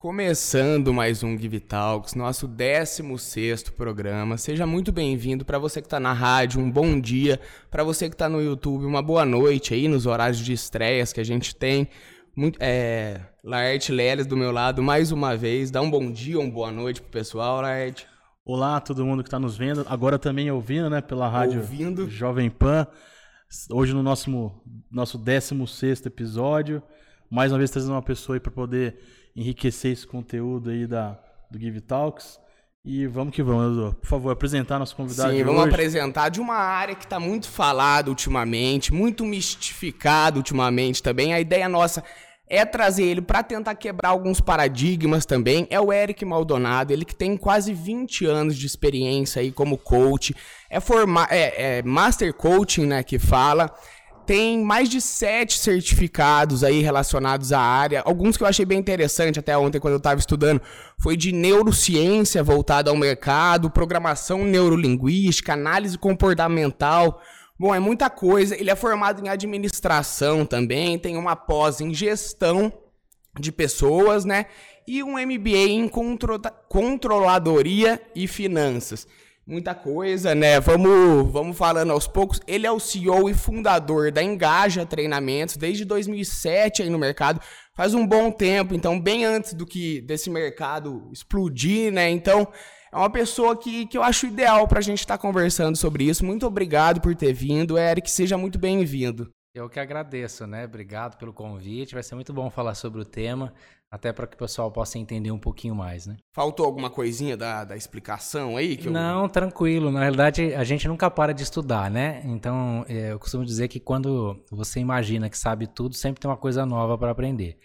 Começando mais um Give Talks, nosso 16 programa. Seja muito bem-vindo para você que está na rádio, um bom dia. Para você que está no YouTube, uma boa noite aí nos horários de estreias que a gente tem. Muito, é, Laerte Leles do meu lado mais uma vez. Dá um bom dia, uma boa noite pro pessoal, Laerte. Olá, todo mundo que está nos vendo, agora também ouvindo, né, pela rádio ouvindo. Jovem Pan. Hoje no nosso, nosso 16 episódio. Mais uma vez trazendo uma pessoa aí para poder enriquecer esse conteúdo aí da, do Give Talks. E vamos que vamos, Edu. Por favor, apresentar nosso convidado. Sim, vamos hoje. apresentar de uma área que está muito falada ultimamente, muito mistificada ultimamente também. A ideia nossa é trazer ele para tentar quebrar alguns paradigmas também. É o Eric Maldonado, ele que tem quase 20 anos de experiência aí como coach. É, forma é, é Master Coaching, né, que fala tem mais de sete certificados aí relacionados à área. Alguns que eu achei bem interessante até ontem quando eu estava estudando foi de neurociência voltada ao mercado, programação neurolinguística, análise comportamental. Bom, é muita coisa. Ele é formado em administração também, tem uma pós em gestão de pessoas, né? E um MBA em controladoria e finanças muita coisa, né? Vamos, vamos falando aos poucos. Ele é o CEO e fundador da Engaja Treinamentos desde 2007 aí no mercado. Faz um bom tempo, então bem antes do que desse mercado explodir, né? Então, é uma pessoa que, que eu acho ideal para a gente estar tá conversando sobre isso. Muito obrigado por ter vindo, Eric. Seja muito bem-vindo. Eu que agradeço, né? Obrigado pelo convite. Vai ser muito bom falar sobre o tema, até para que o pessoal possa entender um pouquinho mais, né? Faltou alguma coisinha da, da explicação aí? Que eu... Não, tranquilo. Na realidade, a gente nunca para de estudar, né? Então, é, eu costumo dizer que quando você imagina que sabe tudo, sempre tem uma coisa nova para aprender.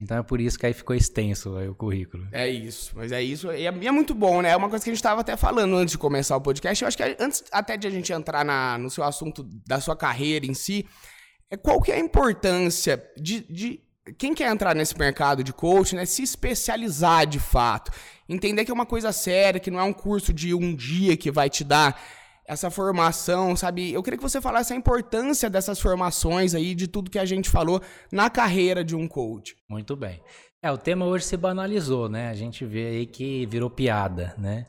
Então é por isso que aí ficou extenso aí, o currículo. É isso, mas é isso. E é, é muito bom, né? É uma coisa que a gente estava até falando antes de começar o podcast. Eu acho que antes até de a gente entrar na, no seu assunto da sua carreira em si, é qual que é a importância de, de quem quer entrar nesse mercado de coaching, né, se especializar de fato, entender que é uma coisa séria, que não é um curso de um dia que vai te dar essa formação, sabe? Eu queria que você falasse a importância dessas formações aí, de tudo que a gente falou na carreira de um coach. Muito bem. É, o tema hoje se banalizou, né? A gente vê aí que virou piada, né?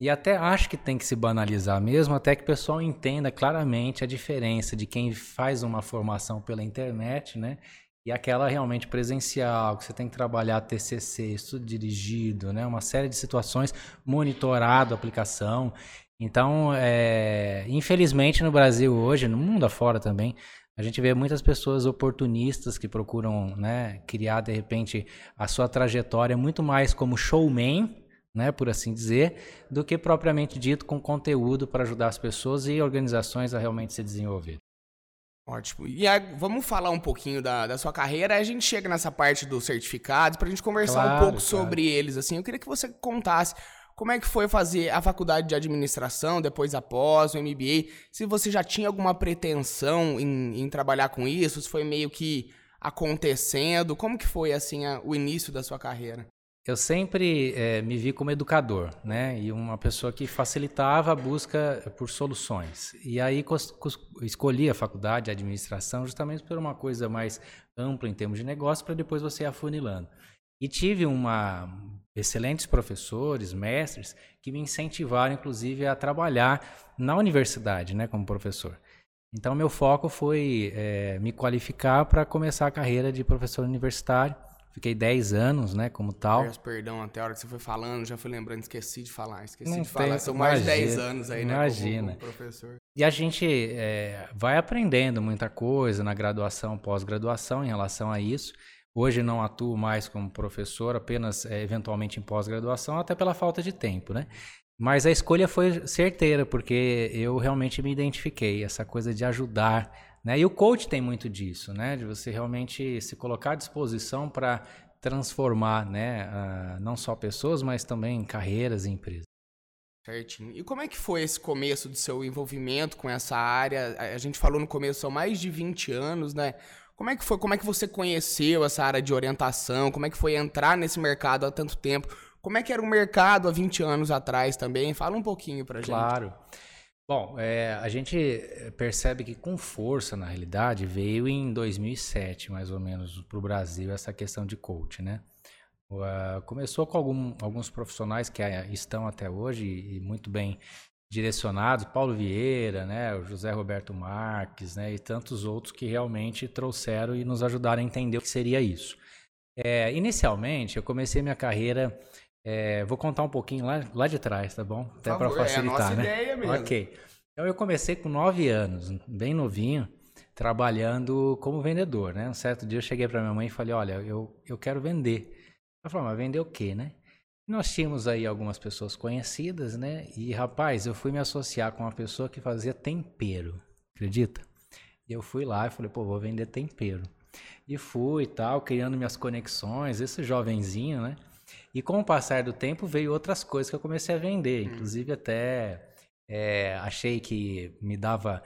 E até acho que tem que se banalizar mesmo, até que o pessoal entenda claramente a diferença de quem faz uma formação pela internet, né? E aquela realmente presencial, que você tem que trabalhar TCC, estudo dirigido, né? Uma série de situações, monitorado a aplicação. Então, é, infelizmente no Brasil hoje, no mundo afora também, a gente vê muitas pessoas oportunistas que procuram né, criar, de repente, a sua trajetória muito mais como showman, né, por assim dizer, do que propriamente dito com conteúdo para ajudar as pessoas e organizações a realmente se desenvolver. Ótimo. E aí, vamos falar um pouquinho da, da sua carreira. Aí a gente chega nessa parte dos certificados para a gente conversar claro, um pouco claro. sobre eles. Assim, eu queria que você contasse como é que foi fazer a faculdade de administração, depois após o MBA. Se você já tinha alguma pretensão em, em trabalhar com isso, se foi meio que acontecendo. Como que foi assim a, o início da sua carreira? Eu sempre é, me vi como educador, né? E uma pessoa que facilitava a busca por soluções. E aí escolhi a faculdade de administração justamente por uma coisa mais ampla em termos de negócio, para depois você ir afunilando. E tive uma excelentes professores, mestres, que me incentivaram, inclusive, a trabalhar na universidade, né, como professor. Então, meu foco foi é, me qualificar para começar a carreira de professor universitário Fiquei 10 anos, né, como tal. Peço perdão, até a hora que você foi falando, já fui lembrando, esqueci de falar, esqueci Não de falar. São mais de 10 anos aí, né, imagina. Como, como professor. E a gente é, vai aprendendo muita coisa na graduação, pós-graduação em relação a isso. Hoje não atuo mais como professor, apenas é, eventualmente em pós-graduação, até pela falta de tempo, né? Mas a escolha foi certeira, porque eu realmente me identifiquei, essa coisa de ajudar né? E o coach tem muito disso, né? de você realmente se colocar à disposição para transformar né? Uh, não só pessoas, mas também carreiras e empresas. Certinho. E como é que foi esse começo do seu envolvimento com essa área? A gente falou no começo, são mais de 20 anos, né? Como é que foi? Como é que você conheceu essa área de orientação? Como é que foi entrar nesse mercado há tanto tempo? Como é que era o mercado há 20 anos atrás também? Fala um pouquinho pra gente. Claro. Bom, é, a gente percebe que com força, na realidade, veio em 2007, mais ou menos, para o Brasil, essa questão de coach, né? Uh, começou com algum, alguns profissionais que uh, estão até hoje e muito bem direcionados, Paulo Vieira, né, o José Roberto Marques, né, e tantos outros que realmente trouxeram e nos ajudaram a entender o que seria isso. É, inicialmente, eu comecei minha carreira, é, vou contar um pouquinho lá, lá de trás, tá bom? Até para facilitar, é a nossa né? ideia mesmo. Ok. Então eu comecei com nove anos, bem novinho, trabalhando como vendedor, né? Um certo dia eu cheguei para minha mãe e falei, olha, eu, eu quero vender. Ela falou, mas vender o quê, né? Nós tínhamos aí algumas pessoas conhecidas, né? E rapaz, eu fui me associar com uma pessoa que fazia tempero, acredita? E eu fui lá e falei, pô, vou vender tempero. E fui e tal, criando minhas conexões, esse jovenzinho, né? E com o passar do tempo veio outras coisas que eu comecei a vender, hum. inclusive até é, achei que me dava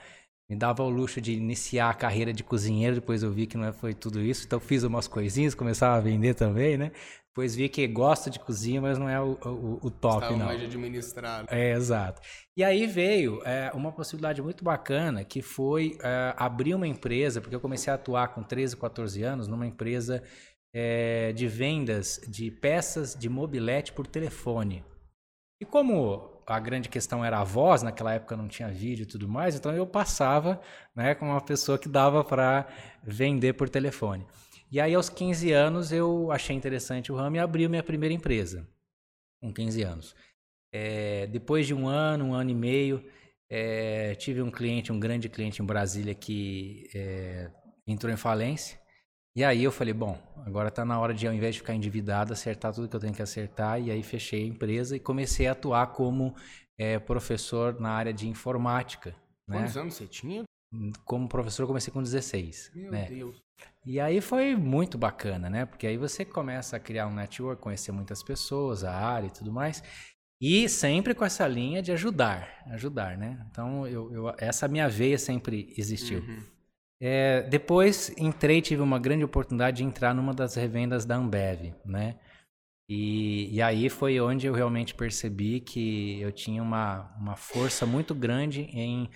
me dava o luxo de iniciar a carreira de cozinheiro, depois eu vi que não é, foi tudo isso, então fiz umas coisinhas, começava a vender também, né? Depois vi que gosto de cozinha, mas não é o, o, o top, Estava não. mais administrado. É, exato. E aí veio é, uma possibilidade muito bacana, que foi é, abrir uma empresa, porque eu comecei a atuar com 13, 14 anos numa empresa é, de vendas de peças de mobilete por telefone. E como a grande questão era a voz, naquela época não tinha vídeo e tudo mais, então eu passava né, com uma pessoa que dava para vender por telefone. E aí, aos 15 anos, eu achei interessante o ramo e abri minha primeira empresa, com 15 anos. É, depois de um ano, um ano e meio, é, tive um cliente, um grande cliente em Brasília que é, entrou em falência. E aí eu falei, bom, agora está na hora de, ao invés de ficar endividado, acertar tudo que eu tenho que acertar. E aí fechei a empresa e comecei a atuar como é, professor na área de informática. Né? Quantos né? anos você tinha? Como professor, eu comecei com 16. Meu né? Deus. E aí foi muito bacana, né? Porque aí você começa a criar um network, conhecer muitas pessoas, a área e tudo mais. E sempre com essa linha de ajudar, ajudar, né? Então, eu, eu essa minha veia sempre existiu. Uhum. É, depois entrei, tive uma grande oportunidade de entrar numa das revendas da Ambev, né? E, e aí foi onde eu realmente percebi que eu tinha uma, uma força muito grande em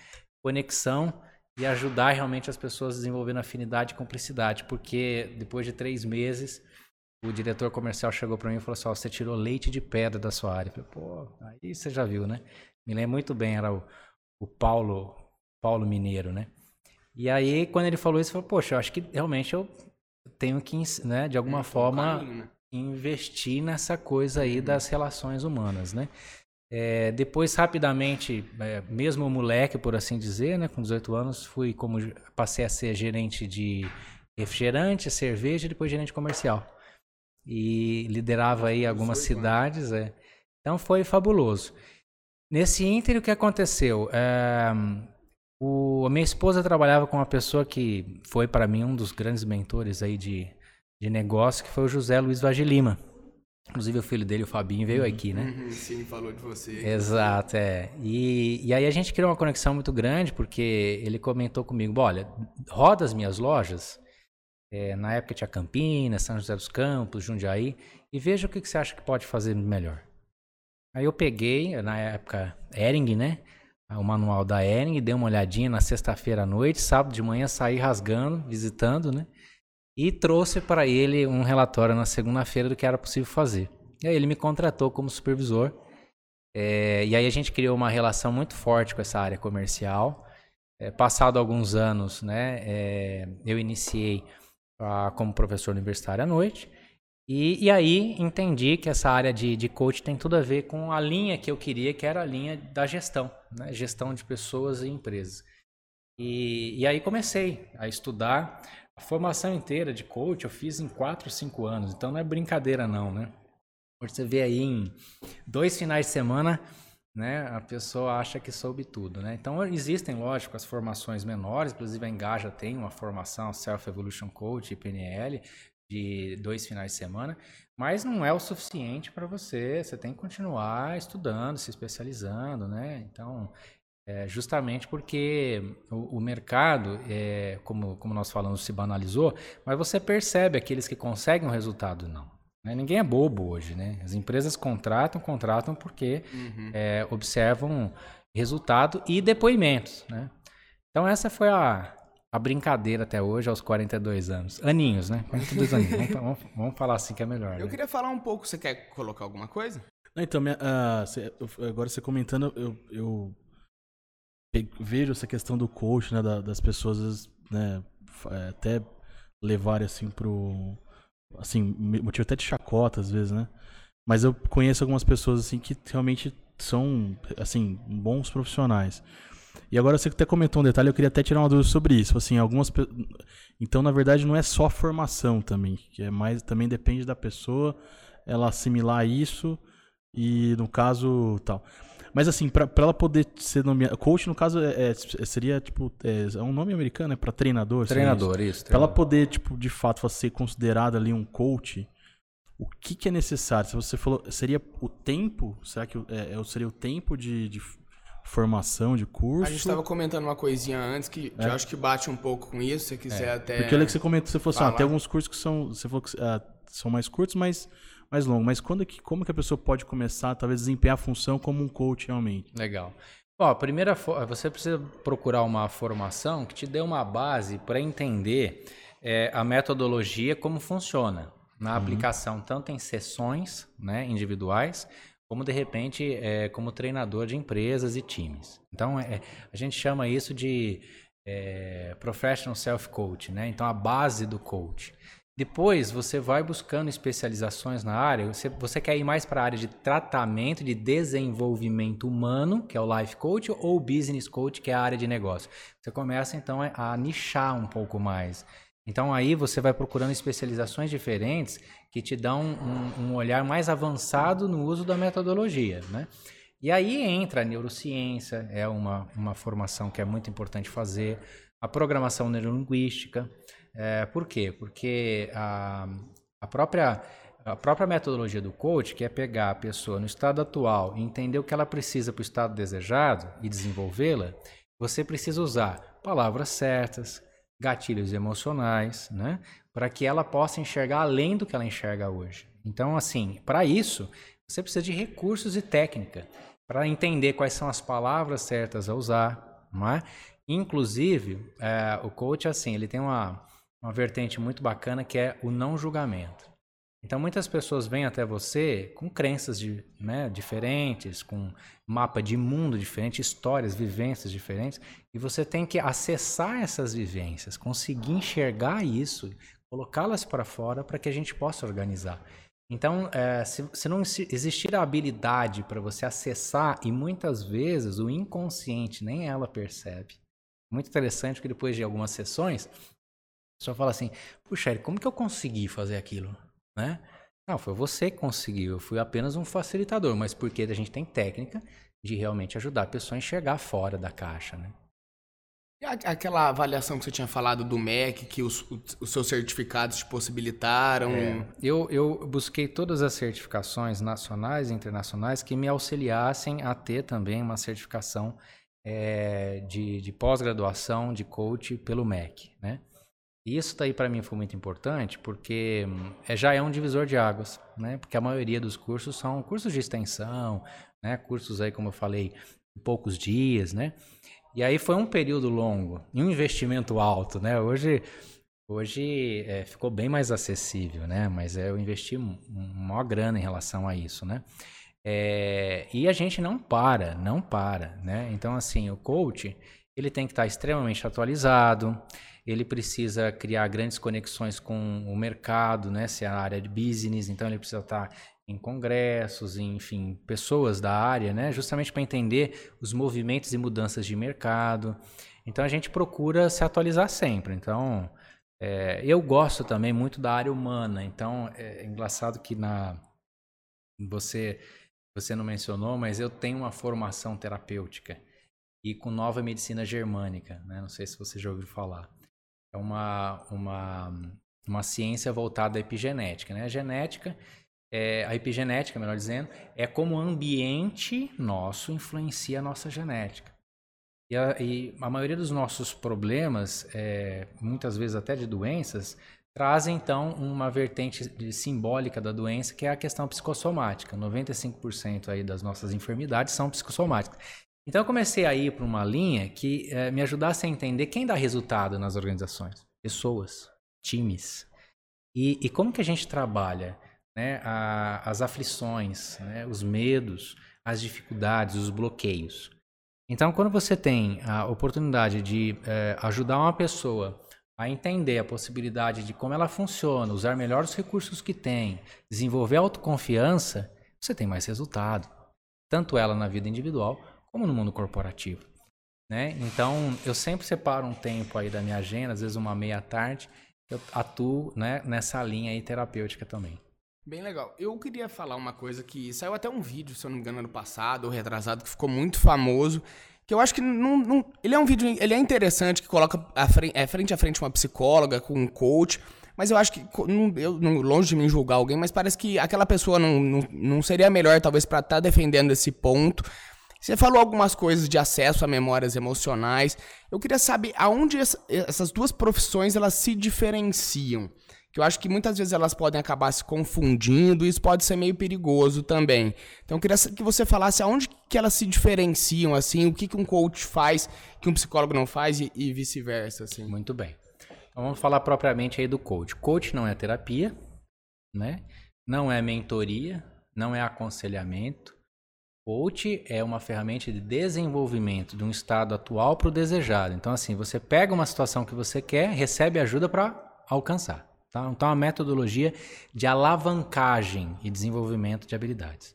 conexão e ajudar realmente as pessoas desenvolvendo afinidade e cumplicidade, porque depois de três meses o diretor comercial chegou para mim e falou assim: oh, você tirou leite de pedra da sua área. Eu falei, pô, aí você já viu, né? Me lembro muito bem, era o, o Paulo, Paulo Mineiro, né? E aí, quando ele falou isso, eu falei, poxa, eu acho que realmente eu tenho que, né, de alguma é, forma, caminho, né? investir nessa coisa aí uhum. das relações humanas, né? É, depois, rapidamente, é, mesmo moleque, por assim dizer, né, com 18 anos, fui como passei a ser gerente de refrigerante, cerveja e depois gerente comercial. E liderava aí algumas cidades. É. Então foi fabuloso. Nesse ínter, o que aconteceu? É, o, a minha esposa trabalhava com uma pessoa que foi para mim um dos grandes mentores aí de, de negócio, que foi o José Luiz Vagilima. Lima Inclusive o filho dele, o Fabinho, veio uhum, aqui, né? Uhum, sim, falou de você. Exato, é. E, e aí a gente criou uma conexão muito grande, porque ele comentou comigo, olha, roda as minhas lojas, é, na época tinha Campinas, São José dos Campos, Jundiaí, e veja o que, que você acha que pode fazer melhor. Aí eu peguei, na época, Ering, né? O manual da Ering, dei uma olhadinha na sexta-feira à noite, sábado de manhã saí rasgando, visitando, né? e trouxe para ele um relatório na segunda-feira do que era possível fazer. E aí ele me contratou como supervisor. É, e aí a gente criou uma relação muito forte com essa área comercial. É, passado alguns anos, né, é, eu iniciei a, como professor universitário à noite. E, e, aí entendi que essa área de, de coach tem tudo a ver com a linha que eu queria, que era a linha da gestão, né? gestão de pessoas e empresas. E, e aí comecei a estudar a formação inteira de coach eu fiz em 4, 5 anos, então não é brincadeira não, né? Você vê aí em dois finais de semana, né, a pessoa acha que soube tudo, né? Então existem, lógico, as formações menores, inclusive a Engaja tem uma formação Self Evolution Coach PNL de dois finais de semana, mas não é o suficiente para você, você tem que continuar estudando, se especializando, né? Então, é, justamente porque o, o mercado, é, como, como nós falamos, se banalizou, mas você percebe aqueles que conseguem o resultado não. Né? Ninguém é bobo hoje, né? As empresas contratam, contratam porque uhum. é, observam resultado e depoimentos, né? Então essa foi a, a brincadeira até hoje, aos 42 anos. Aninhos, né? 42 aninhos. vamos, vamos, vamos, falar assim que é melhor. Eu né? queria falar um pouco, você quer colocar alguma coisa? Então, minha, uh, cê, agora você comentando, eu, eu, vejo essa questão do coach, né, da, das pessoas, né, é, até levarem assim pro, assim, motivo até de chacota às vezes, né? Mas eu conheço algumas pessoas assim que realmente são, assim, bons profissionais. E agora você até comentou um detalhe, eu queria até tirar uma dúvida sobre isso. Assim, algumas então na verdade não é só formação também, que é mais também depende da pessoa ela assimilar isso e no caso tal. Mas assim, para ela poder ser nomeada. Coach, no caso, é, é, seria tipo. É, é, um nome americano, é para treinador? Treinador, isso. isso para ela poder, tipo, de fato, ser considerada ali um coach, o que, que é necessário? Se você falou. Seria o tempo? Será que é, é seria o tempo de, de formação de curso? A gente estava comentando uma coisinha antes que, que eu acho que bate um pouco com isso, se quiser até. Porque olha que você comentou, você falou assim, ah, tem alguns cursos que são. Você falou que ah, são mais curtos, mas mais longo. Mas quando que, como que a pessoa pode começar, talvez, desempenhar a função como um coach realmente? Legal. Ó, a primeira, você precisa procurar uma formação que te dê uma base para entender é, a metodologia, como funciona na uhum. aplicação, tanto em sessões né, individuais, como de repente é, como treinador de empresas e times. Então, é, a gente chama isso de é, professional self-coach, né? Então, a base do coach. Depois você vai buscando especializações na área. Você, você quer ir mais para a área de tratamento, de desenvolvimento humano, que é o life coach, ou business coach, que é a área de negócio. Você começa então a nichar um pouco mais. Então aí você vai procurando especializações diferentes que te dão um, um olhar mais avançado no uso da metodologia, né? E aí entra a neurociência, é uma, uma formação que é muito importante fazer, a programação neurolinguística, é, por quê? Porque a, a, própria, a própria metodologia do coach, que é pegar a pessoa no estado atual e entender o que ela precisa para o estado desejado e desenvolvê-la, você precisa usar palavras certas, gatilhos emocionais, né? Para que ela possa enxergar além do que ela enxerga hoje. Então, assim, para isso, você precisa de recursos e técnica para entender quais são as palavras certas a usar, não é? Inclusive, é, o coach, assim, ele tem uma, uma vertente muito bacana que é o não julgamento. Então, muitas pessoas vêm até você com crenças de, né, diferentes, com mapa de mundo diferente, histórias, vivências diferentes, e você tem que acessar essas vivências, conseguir enxergar isso, colocá-las para fora para que a gente possa organizar. Então, é, se, se não existir a habilidade para você acessar, e muitas vezes o inconsciente nem ela percebe. Muito interessante que depois de algumas sessões, só fala assim, puxa, Eric, como que eu consegui fazer aquilo? Né? Não, foi você que conseguiu, eu fui apenas um facilitador, mas porque a gente tem técnica de realmente ajudar a pessoa a enxergar fora da caixa, né? Aquela avaliação que você tinha falado do MEC, que os, os seus certificados te possibilitaram? É, eu, eu busquei todas as certificações nacionais e internacionais que me auxiliassem a ter também uma certificação é, de, de pós-graduação de coach pelo MEC, né? E isso daí para mim foi muito importante porque é, já é um divisor de águas, né? Porque a maioria dos cursos são cursos de extensão, né? Cursos aí, como eu falei, poucos dias, né? E aí foi um período longo e um investimento alto, né? Hoje, hoje é, ficou bem mais acessível, né? Mas é, eu investi maior grana em relação a isso, né? É, e a gente não para, não para, né? Então, assim, o coach, ele tem que estar extremamente atualizado, ele precisa criar grandes conexões com o mercado, né? Se é a área de business, então ele precisa estar em congressos, enfim, pessoas da área, né? Justamente para entender os movimentos e mudanças de mercado. Então a gente procura se atualizar sempre. Então é, eu gosto também muito da área humana. Então é engraçado que na você você não mencionou, mas eu tenho uma formação terapêutica e com nova medicina germânica, né? Não sei se você já ouviu falar é uma, uma, uma ciência voltada à epigenética. Né? A genética, é, a epigenética, melhor dizendo, é como o ambiente nosso influencia a nossa genética. E a, e a maioria dos nossos problemas, é, muitas vezes até de doenças, trazem então uma vertente simbólica da doença, que é a questão psicossomática. 95% aí das nossas enfermidades são psicossomáticas. Então eu comecei a ir para uma linha que eh, me ajudasse a entender quem dá resultado nas organizações. Pessoas, times. E, e como que a gente trabalha né, a, as aflições, né, os medos, as dificuldades, os bloqueios. Então, quando você tem a oportunidade de eh, ajudar uma pessoa a entender a possibilidade de como ela funciona, usar melhor os recursos que tem, desenvolver autoconfiança, você tem mais resultado. Tanto ela na vida individual como no mundo corporativo. Né? Então, eu sempre separo um tempo aí da minha agenda, às vezes uma meia tarde, eu atuo né, nessa linha aí terapêutica também. Bem legal. Eu queria falar uma coisa que saiu até um vídeo, se eu não me engano, ano passado ou retrasado, que ficou muito famoso. Que eu acho que não, não, ele é um vídeo, ele é interessante, que coloca a frente, é, frente a frente uma psicóloga com um coach. Mas eu acho que, não, eu, não, longe de mim julgar alguém, mas parece que aquela pessoa não, não, não seria melhor, talvez, para estar tá defendendo esse ponto. Você falou algumas coisas de acesso a memórias emocionais. Eu queria saber aonde essa, essas duas profissões elas se diferenciam que eu acho que muitas vezes elas podem acabar se confundindo e isso pode ser meio perigoso também. Então eu queria que você falasse aonde que elas se diferenciam, assim, o que, que um coach faz que um psicólogo não faz e, e vice-versa, assim. Muito bem. Então vamos falar propriamente aí do coach. Coach não é terapia, né? Não é mentoria, não é aconselhamento. Coach é uma ferramenta de desenvolvimento de um estado atual para o desejado. Então, assim, você pega uma situação que você quer, recebe ajuda para alcançar. Tá? Então, uma metodologia de alavancagem e desenvolvimento de habilidades.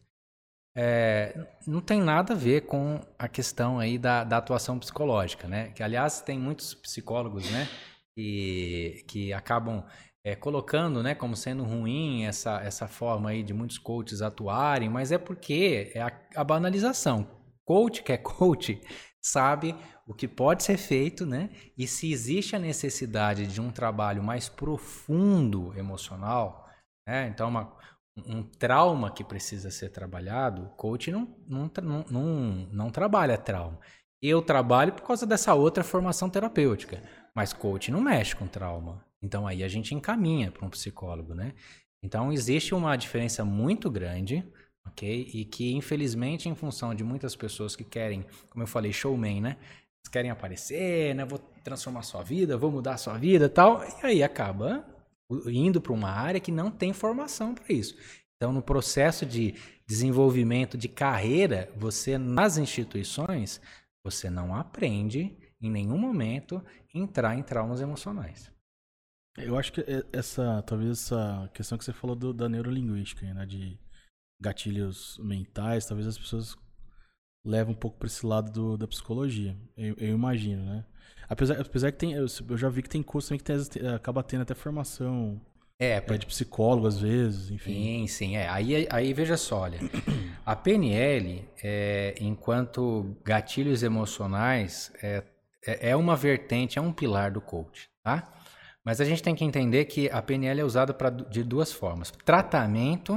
É, não tem nada a ver com a questão aí da, da, atuação psicológica, né? Que, aliás, tem muitos psicólogos, né? Que, que acabam é, colocando, né? Como sendo ruim essa, essa forma aí de muitos coaches atuarem, mas é porque é a, a banalização. Coach que é coach sabe o que pode ser feito, né? E se existe a necessidade de um trabalho mais profundo emocional, né? Então, uma, um trauma que precisa ser trabalhado, o coach não, não, não, não, não trabalha trauma. Eu trabalho por causa dessa outra formação terapêutica, mas coach não mexe com trauma. Então aí a gente encaminha para um psicólogo, né? Então existe uma diferença muito grande ok? E que, infelizmente, em função de muitas pessoas que querem, como eu falei, showman, né? Querem aparecer, né? Vou transformar sua vida, vou mudar sua vida tal. E aí acaba indo para uma área que não tem formação para isso. Então, no processo de desenvolvimento de carreira, você, nas instituições, você não aprende em nenhum momento entrar em traumas emocionais. Eu acho que essa, talvez essa questão que você falou do, da neurolinguística, né, de gatilhos mentais, talvez as pessoas levam um pouco para esse lado do, da psicologia. Eu, eu, imagino, né? Apesar, apesar que tem. Eu, eu, já vi que tem curso também que tem, acaba tendo até formação. É, é, de psicólogo às vezes, enfim. Sim, sim, é. Aí, aí veja só, olha, a PNL, é, enquanto gatilhos emocionais, é, é, é uma vertente, é um pilar do coach, tá? Mas a gente tem que entender que a PNL é usada pra, de duas formas: tratamento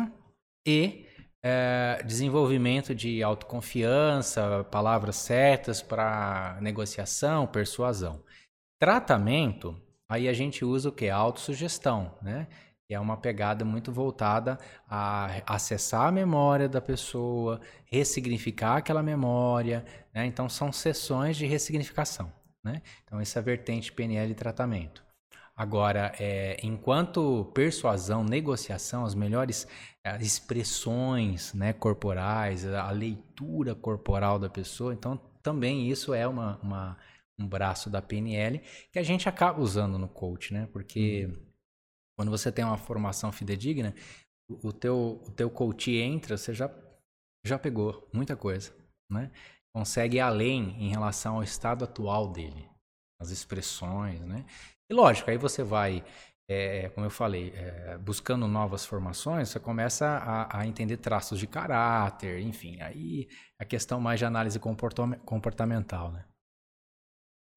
e é, desenvolvimento de autoconfiança, palavras certas para negociação, persuasão. Tratamento, aí a gente usa o que? Autossugestão, né? Que é uma pegada muito voltada a acessar a memória da pessoa, ressignificar aquela memória, né? Então são sessões de ressignificação, né? Então essa é a vertente PNL tratamento. Agora, é, enquanto persuasão, negociação, as melhores é, expressões né, corporais, a leitura corporal da pessoa, então também isso é uma, uma, um braço da PNL que a gente acaba usando no coach, né? Porque uhum. quando você tem uma formação fidedigna, o, o, teu, o teu coach entra, você já, já pegou muita coisa, né? Consegue ir além em relação ao estado atual dele, as expressões, né? E lógico, aí você vai, é, como eu falei, é, buscando novas formações, você começa a, a, entender traços de caráter, enfim, aí a questão mais de análise comportamental, né?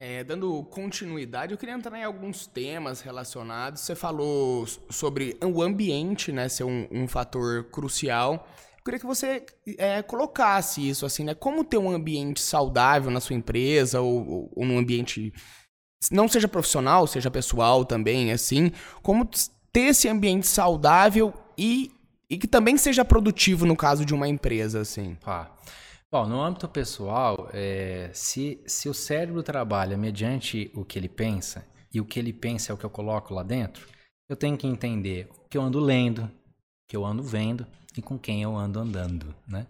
É, dando continuidade, eu queria entrar em alguns temas relacionados. Você falou sobre o ambiente, né, ser um, um fator crucial. Eu queria que você é, colocasse isso assim, né? Como ter um ambiente saudável na sua empresa ou, ou, ou ambiente não seja profissional, seja pessoal também, assim, como ter esse ambiente saudável e, e que também seja produtivo no caso de uma empresa, assim. Ah, Bom, no âmbito pessoal, é, se, se o cérebro trabalha mediante o que ele pensa, e o que ele pensa é o que eu coloco lá dentro, eu tenho que entender o que eu ando lendo, o que eu ando vendo e com quem eu ando andando, né?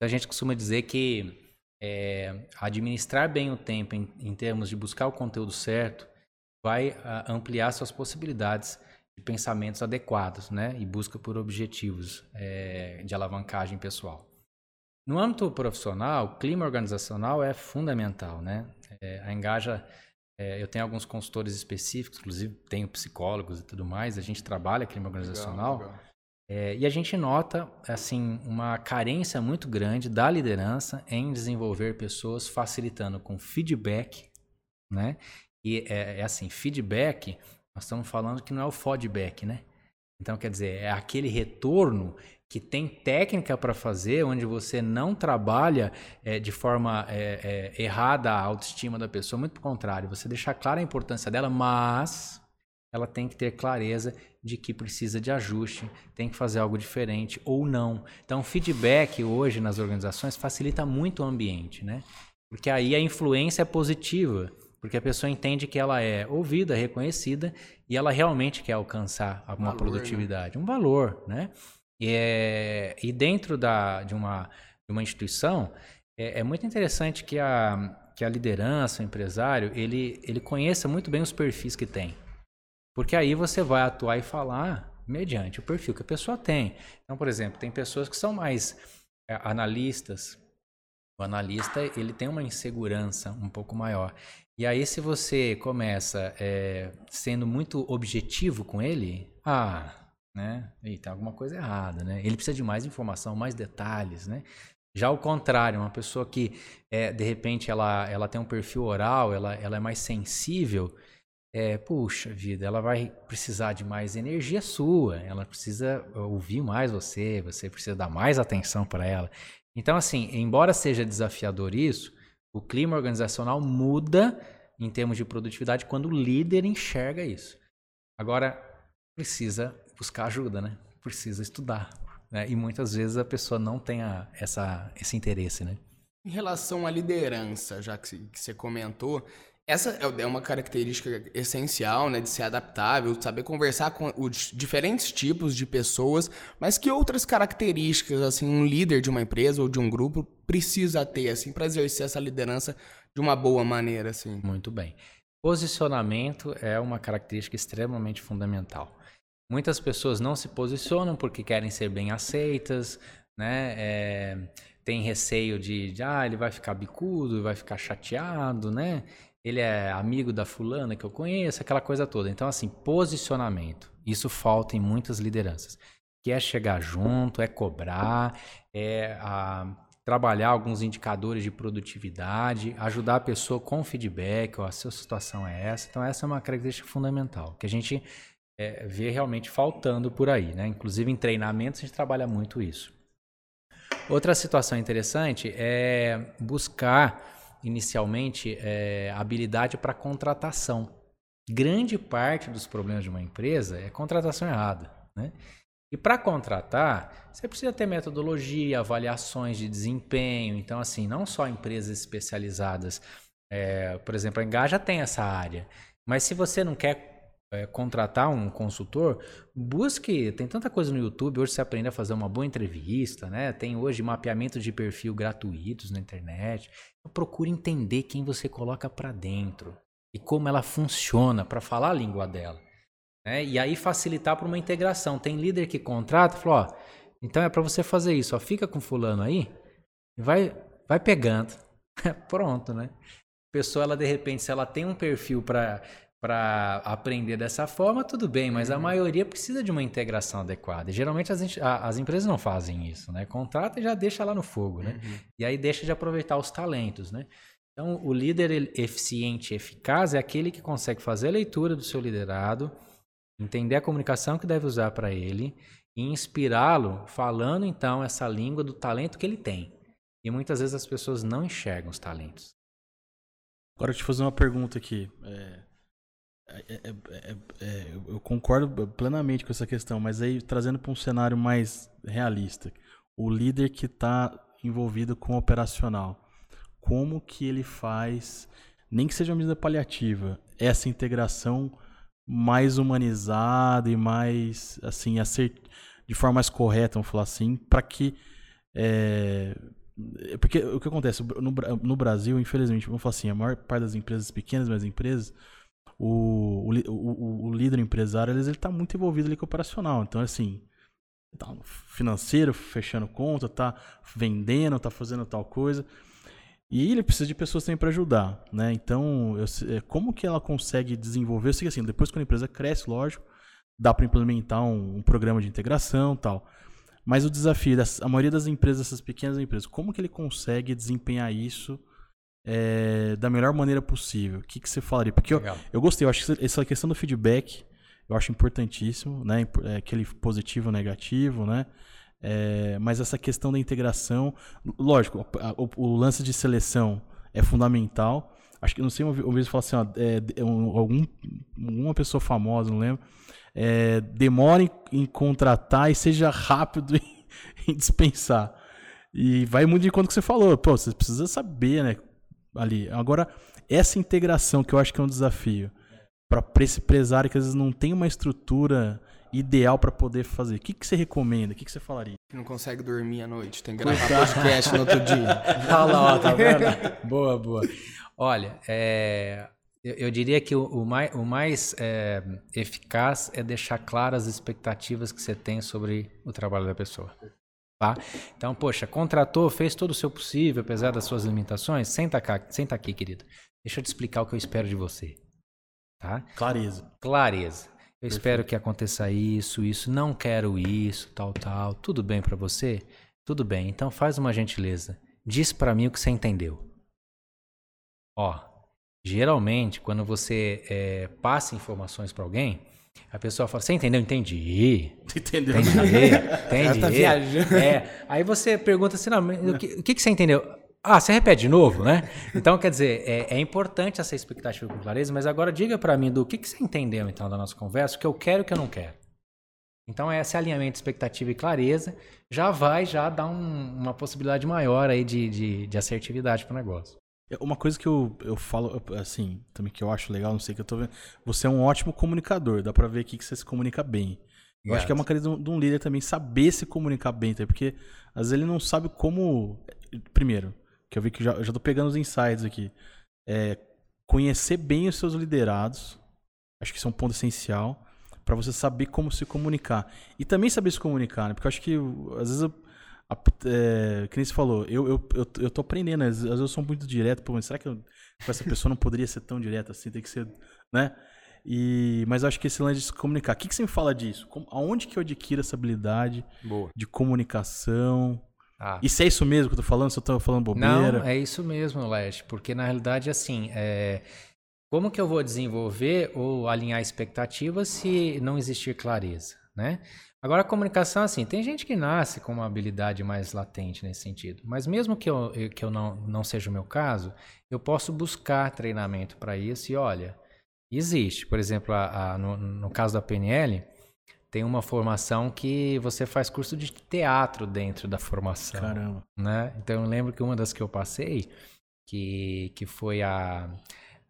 A gente costuma dizer que é, administrar bem o tempo em, em, termos de buscar o conteúdo certo vai a, ah, ampliar suas possibilidades de pensamentos adequados, né? E busca por objetivos é, de alavancagem pessoal. No âmbito profissional, o clima organizacional é fundamental, né? É, a Engaja, é, eu tenho alguns consultores específicos, inclusive tenho psicólogos e tudo mais, a gente trabalha clima organizacional. Legal, legal. É, e a gente nota assim uma carência muito grande da liderança em desenvolver pessoas facilitando com feedback, né? E é, é assim, feedback, nós estamos falando que não é o feedback, né? Então, quer dizer, é aquele retorno que tem técnica para fazer, onde você não trabalha é, de forma é, é, errada a autoestima da pessoa, muito pelo contrário, você deixa clara a importância dela, mas ela tem que ter clareza de que precisa de ajuste, tem que fazer algo diferente ou não. Então, feedback hoje nas organizações facilita muito o ambiente, né? Porque aí a influência é positiva, porque a pessoa entende que ela é ouvida, reconhecida e ela realmente quer alcançar alguma valor, né? produtividade, né? um valor, né? E, é, e dentro da, de, uma, de uma instituição, é, é muito interessante que a, que a liderança, o empresário, ele, ele conheça muito bem os perfis que tem. Porque aí você vai atuar e falar mediante o perfil que a pessoa tem. Então, por exemplo, tem pessoas que são mais é, analistas. O analista ele tem uma insegurança um pouco maior. E aí, se você começa é, sendo muito objetivo com ele, ah, né? E tem alguma coisa errada, né? Ele precisa de mais informação, mais detalhes, né? Já o contrário, uma pessoa que é, de repente ela, ela tem um perfil oral, ela, ela é mais sensível, é, puxa vida, ela vai precisar de mais energia sua, ela precisa ouvir mais você, você precisa dar mais atenção para ela. Então, assim, embora seja desafiador isso, o clima organizacional muda em termos de produtividade quando o líder enxerga isso. Agora, precisa buscar ajuda, né? Precisa estudar. Né? E muitas vezes a pessoa não tem a, essa, esse interesse, né? Em relação à liderança, já que você comentou, essa é, é uma característica essencial, né, de ser adaptável, saber conversar com os diferentes tipos de pessoas, mas que outras características, assim, um líder de uma empresa ou de um grupo precisa ter, assim, para exercer essa liderança de uma boa maneira, assim? Muito bem. Posicionamento é uma característica extremamente fundamental. Muitas pessoas não se posicionam porque querem ser bem aceitas, né? É, tem receio de, de, ah, ele vai ficar bicudo, vai ficar chateado, né? Ele é amigo da fulana que eu conheço, aquela coisa toda. Então, assim, posicionamento. Isso falta em muitas lideranças. Que é chegar junto, é cobrar, é a, trabalhar alguns indicadores de produtividade, ajudar a pessoa com feedback, ó, a sua situação é essa. Então, essa é uma característica fundamental, que a gente é, vê realmente faltando por aí. Né? Inclusive, em treinamentos, a gente trabalha muito isso. Outra situação interessante é buscar inicialmente é, habilidade para contratação. Grande parte dos problemas de uma empresa é contratação errada. Né? E para contratar, você precisa ter metodologia, avaliações de desempenho. Então, assim, não só empresas especializadas, é, por exemplo, a Engaja tem essa área. Mas se você não quer é, contratar um consultor, busque. Tem tanta coisa no YouTube. Hoje você aprende a fazer uma boa entrevista, né? Tem hoje mapeamento de perfil gratuitos na internet. Então, procure entender quem você coloca para dentro e como ela funciona para falar a língua dela. Né? E aí facilitar para uma integração. Tem líder que contrata e fala: ó, então é para você fazer isso, ó, fica com fulano aí vai, vai pegando. Pronto, né? Pessoa, ela de repente, se ela tem um perfil para para aprender dessa forma, tudo bem, mas uhum. a maioria precisa de uma integração adequada. E geralmente as, as empresas não fazem isso, né? Contrata e já deixa lá no fogo, né? Uhum. E aí deixa de aproveitar os talentos, né? Então, o líder eficiente e eficaz é aquele que consegue fazer a leitura do seu liderado, entender a comunicação que deve usar para ele e inspirá-lo falando então essa língua do talento que ele tem. E muitas vezes as pessoas não enxergam os talentos. Agora, eu te fazer uma pergunta aqui. É é, é, é, é eu concordo plenamente com essa questão, mas aí trazendo para um cenário mais realista, o líder que está envolvido com o operacional, como que ele faz, nem que seja uma medida paliativa, essa integração mais humanizada e mais assim acert... de forma mais correta, vamos falar assim, para que é... porque o que acontece no, no, Brasil, infelizmente, vamos falar assim, a maior parte das empresas pequenas, mas empresas, o, o, o, o líder empresário, ele está muito envolvido ali com o operacional. Então, assim, tá financeiro, fechando conta, tá vendendo, tá fazendo tal coisa. E ele precisa de pessoas também para ajudar, né? Então, eu, é, como que ela consegue desenvolver? Eu sei assim, depois que a empresa cresce, lógico, dá para implementar um, um, programa de integração, tal. Mas o desafio das, a maioria das empresas, essas pequenas empresas, como que ele consegue desempenhar isso é, da melhor maneira possível? O que, que você falaria? Porque eu, eu gostei, eu acho que essa questão do feedback eu acho importantíssimo, né? É, aquele positivo, negativo, né? É, mas essa questão da integração, lógico, o, o, lance de seleção é fundamental. Acho que não sei uma, uma vez falar assim, ó, é, é um, algum, uma pessoa famosa, não lembro, é, demore em, em, contratar e seja rápido em, em, dispensar. E vai muito de conta que você falou, pô, você precisa saber, né? Ali. Agora, essa integração que eu acho que é um desafio para esse empresário que às vezes não tem uma estrutura ideal para poder fazer? O que, que você recomenda? O que, que você falaria? Não consegue dormir à noite, tem que gravar podcast no outro dia. Olha lá, ó, tá vendo? boa, boa. Olha, é, eu, eu, diria que o, o mais, o mais é, eficaz é deixar claras as expectativas que você tem sobre o trabalho da pessoa. Tá? Então, poxa, contratou, fez todo o seu possível, apesar das suas limitações. Senta, cá, senta aqui, querido. Deixa eu te explicar o que eu espero de você. Tá? Clareza. Clareza. Eu espero que aconteça isso, isso, não quero isso, tal, tal. Tudo bem para você? Tudo bem. Então faz uma gentileza. Diz para mim o que você entendeu. Ó, geralmente quando você é, passa informações para alguém, a pessoa fala: "Você entendeu? Entendi. Entendeu? Entendi. Entendi. tá viajando. É. Aí você pergunta assim: "Não, o que, o que você entendeu?" Ah, você repete de novo, né? Então, quer dizer, é, é importante essa expectativa com clareza, mas agora diga para mim do que, que você entendeu, então, da nossa conversa, o que eu quero e o que eu não quero. Então, esse alinhamento de expectativa e clareza já vai já dar um, uma possibilidade maior aí de, de, de assertividade para o negócio. É, uma coisa que eu, eu falo, assim, também que eu acho legal, não sei que eu tô vendo, você é um ótimo comunicador, dá pra ver aqui que você se comunica bem. Eu acho que é uma coisa de um líder também saber se comunicar bem, porque às vezes ele não sabe como. Primeiro, que eu vi que já, eu já tô pegando os insights aqui. É, conhecer bem os seus liderados, acho que isso é um ponto essencial para você saber como se comunicar. E também saber se comunicar, né? Porque eu acho que às vezes, eu, a, é, que nem você falou, eu, eu, eu, eu tô aprendendo, às vezes eu sou muito direto, pô, será que eu, essa pessoa não poderia ser tão direta assim? Tem que ser, né? E, mas acho que esse lance de se comunicar. O que, que você me fala disso? Como, aonde que eu adquiro essa habilidade Boa. de comunicação? Ah. E se é isso mesmo que eu tô falando? Se eu tô falando bobeira? Não, é isso mesmo, Leste. Porque na realidade, assim, é... como que eu vou desenvolver ou alinhar expectativas se não existir clareza, né? Agora, a comunicação, assim, tem gente que nasce com uma habilidade mais latente nesse sentido. Mas mesmo que eu, que eu não, não seja o meu caso, eu posso buscar treinamento para isso e, olha, existe. Por exemplo, a, a, no, no caso da PNL, tem uma formação que você faz curso de teatro dentro da formação. Caramba. Né? Então eu lembro que uma das que eu passei, que, que foi a,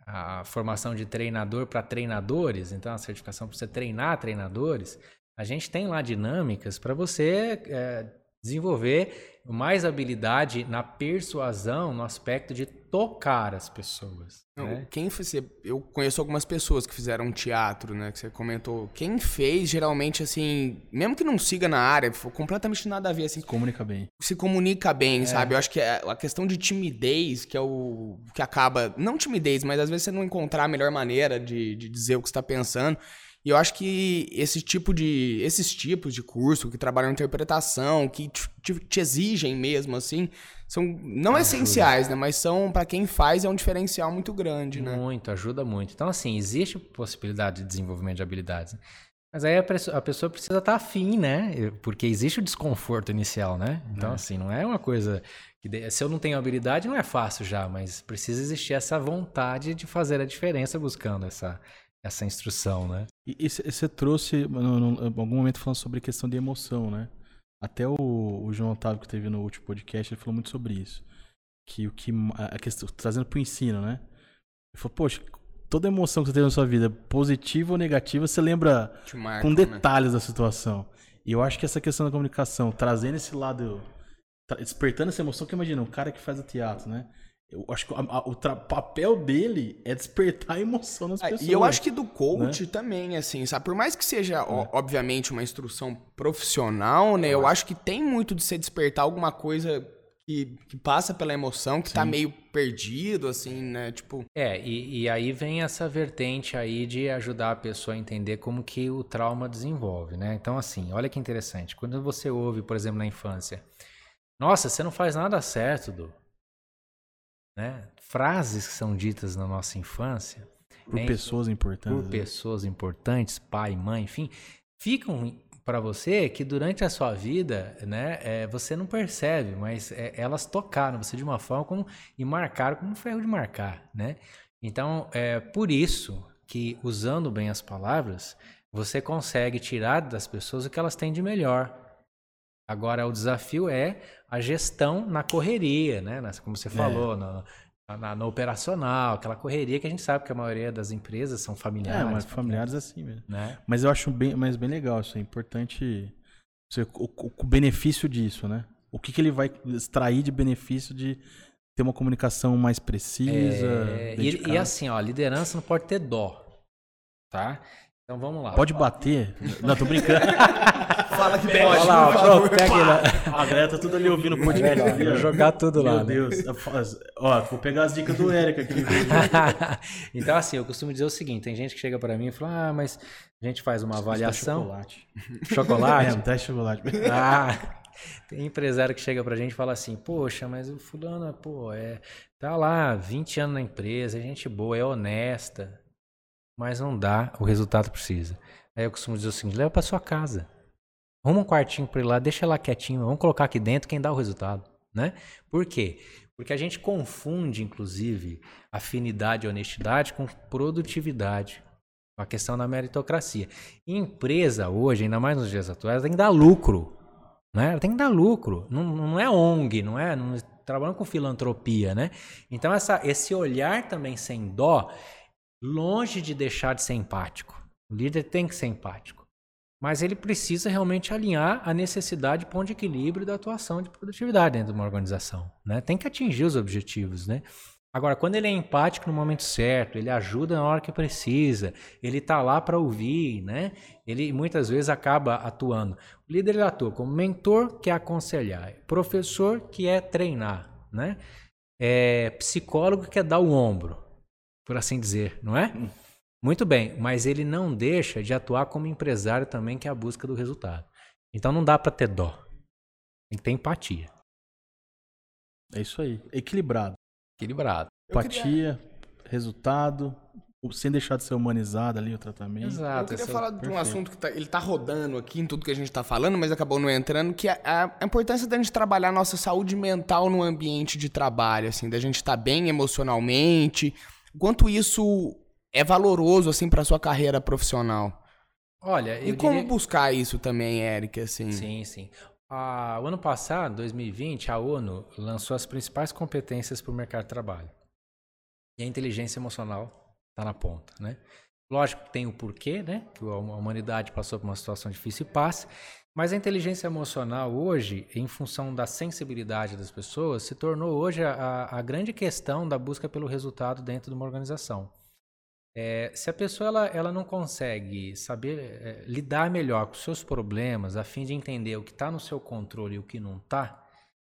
a formação de treinador para treinadores, então a certificação para você treinar treinadores, a gente tem lá dinâmicas para você é, desenvolver mais habilidade na persuasão, no aspecto de tocar as pessoas. Não, né? Quem fez, eu conheço algumas pessoas que fizeram teatro, né? Que você comentou. Quem fez, geralmente, assim, mesmo que não siga na área, completamente nada a ver, assim. Se comunica bem. Se comunica bem, é. sabe? Eu acho que é a questão de timidez, que é o que acaba. Não timidez, mas às vezes você não encontrar a melhor maneira de, de dizer o que está pensando. E eu acho que esse tipo de, esses tipos de curso que trabalham interpretação, que te, te exigem mesmo, assim, são não ajuda. essenciais, né? Mas são, para quem faz, é um diferencial muito grande, né? Muito, ajuda muito. Então, assim, existe possibilidade de desenvolvimento de habilidades. Né? Mas aí a pessoa, a pessoa precisa estar tá afim, né? Porque existe o desconforto inicial, né? Então, é. assim, não é uma coisa que se eu não tenho habilidade, não é fácil já, mas precisa existir essa vontade de fazer a diferença buscando essa essa instrução, né? E você trouxe em algum momento falando sobre questão de emoção, né? Até o, o João Otávio que teve no último podcast, ele falou muito sobre isso. Que o que. A questão, trazendo pro ensino, né? Ele falou, poxa, toda emoção que você teve na sua vida, positiva ou negativa, você lembra marca, com né? detalhes da situação. E eu acho que essa questão da comunicação, trazendo esse lado, despertando essa emoção, que imagina, um cara que faz o teatro, né? Eu acho que a- a- o papel dele é despertar a emoção nas Ah, pessoas. E eu acho que do coach né? também, assim, sabe? Por mais que seja, É. ó, obviamente, uma instrução profissional, né? Eu acho que tem muito de você despertar alguma coisa que, que passa pela emoção, que tá Sim. meio perdido, assim, né? Tipo, É, e, e aí vem essa vertente aí de ajudar a pessoa a entender como que o trauma desenvolve, né? Então, assim, olha que interessante. Quando você ouve, por exemplo, na infância, nossa, você não faz nada certo, Du. Né? Frases que são ditas na nossa infância Por é, pessoas importantes. por né? pessoas importantes, pai, mãe, enfim, ficam para você que durante a sua vida, né, é, você não percebe, mas é, elas tocaram você de uma forma como e marcaram como um ferro de marcar, né? Então, é por isso que usando bem as palavras, você consegue tirar das pessoas o que elas têm de melhor. Agora, o desafio é a gestão na correria, né? Como você falou, na, na- na operacional, aquela correria que a gente sabe que a maioria das empresas são É, familiares. mas familiares é assim mesmo. Né? Mas eu acho bem, mas bem legal isso. É importante você, o, o- o benefício disso, né? O que, que ele vai extrair de benefício de ter uma comunicação mais precisa. É, e, e assim, ó, a liderança não pode ter dó, tá? Então vamos lá. Pode bater? Não, tô brincando. fala que Olha lá, ó, pega lá. A galera tá tudo ali ouvindo o podcast. Vou jogar tudo lá. Meu né? Deus. Faz- Ó, vou pegar as dicas do Eric aqui. então, assim, eu costumo dizer o seguinte: tem gente que chega pra mim e fala, ah, mas a gente faz uma avaliação. Chocolate. Chocolate? É, um teste chocolate. Ah, tem empresário que chega pra gente e fala assim, poxa, mas o fulano, pô, é, tá lá 20 anos na empresa, é gente boa, é honesta, mas não dá o resultado precisa. Aí eu costumo dizer o seguinte, leva pra sua casa. Arruma um quartinho pra ele lá, deixa lá quietinho, vamos colocar aqui dentro quem dá o resultado, né? Por quê? Porque a gente confunde, inclusive, afinidade e honestidade com produtividade. com A questão da meritocracia. Empresa hoje, ainda mais nos dias atuais, tem que dar lucro. Né? Ela tem que dar lucro. Não, não é ONG, não é? Não trabalhando com filantropia, né? Então essa, esse olhar também sem dó, longe de deixar de ser empático. O líder tem que ser empático. Mas ele precisa realmente alinhar a necessidade de ponto de equilíbrio da atuação de produtividade dentro de uma organização. Né? Tem que atingir os objetivos. Né? Agora, quando ele é empático no momento certo, ele ajuda na hora que precisa, ele está lá para ouvir, né? ele muitas vezes acaba atuando. O líder ele atua como mentor, que é aconselhar, professor, que é treinar, né? é psicólogo, que é dar o ombro, por assim dizer, não é? Muito bem, mas ele não deixa de atuar como empresário também, que é a busca do resultado. Então não dá para ter dó. Tem que ter empatia. É isso aí. Equilibrado. Equilibrado. Eu queria- Empatia, resultado, sem deixar de ser humanizado ali o tratamento. Eu Exato. queria esse é o- falar de um perfeito. assunto que tá, ele tá rodando aqui em tudo que a gente tá falando, mas acabou não entrando, que é a, a importância da gente trabalhar a nossa saúde mental no ambiente de trabalho, assim, da gente estar bem emocionalmente. Quanto isso é valoroso, assim, pra sua carreira profissional. Olha, E como diria... buscar isso também, Eric, assim? Sim, sim. Ah, o ano passado, 2020, a ONU lançou as principais competências para o mercado de trabalho. E a inteligência emocional está na ponta, né? Lógico que tem o porquê, né? Que a humanidade passou por uma situação difícil e passa. Mas a inteligência emocional hoje, em função da sensibilidade das pessoas, se tornou hoje a, a grande questão da busca pelo resultado dentro de uma organização. É, se a pessoa ela, ela não consegue saber é, lidar melhor com seus problemas, a fim de entender o que está no seu controle e o que não está,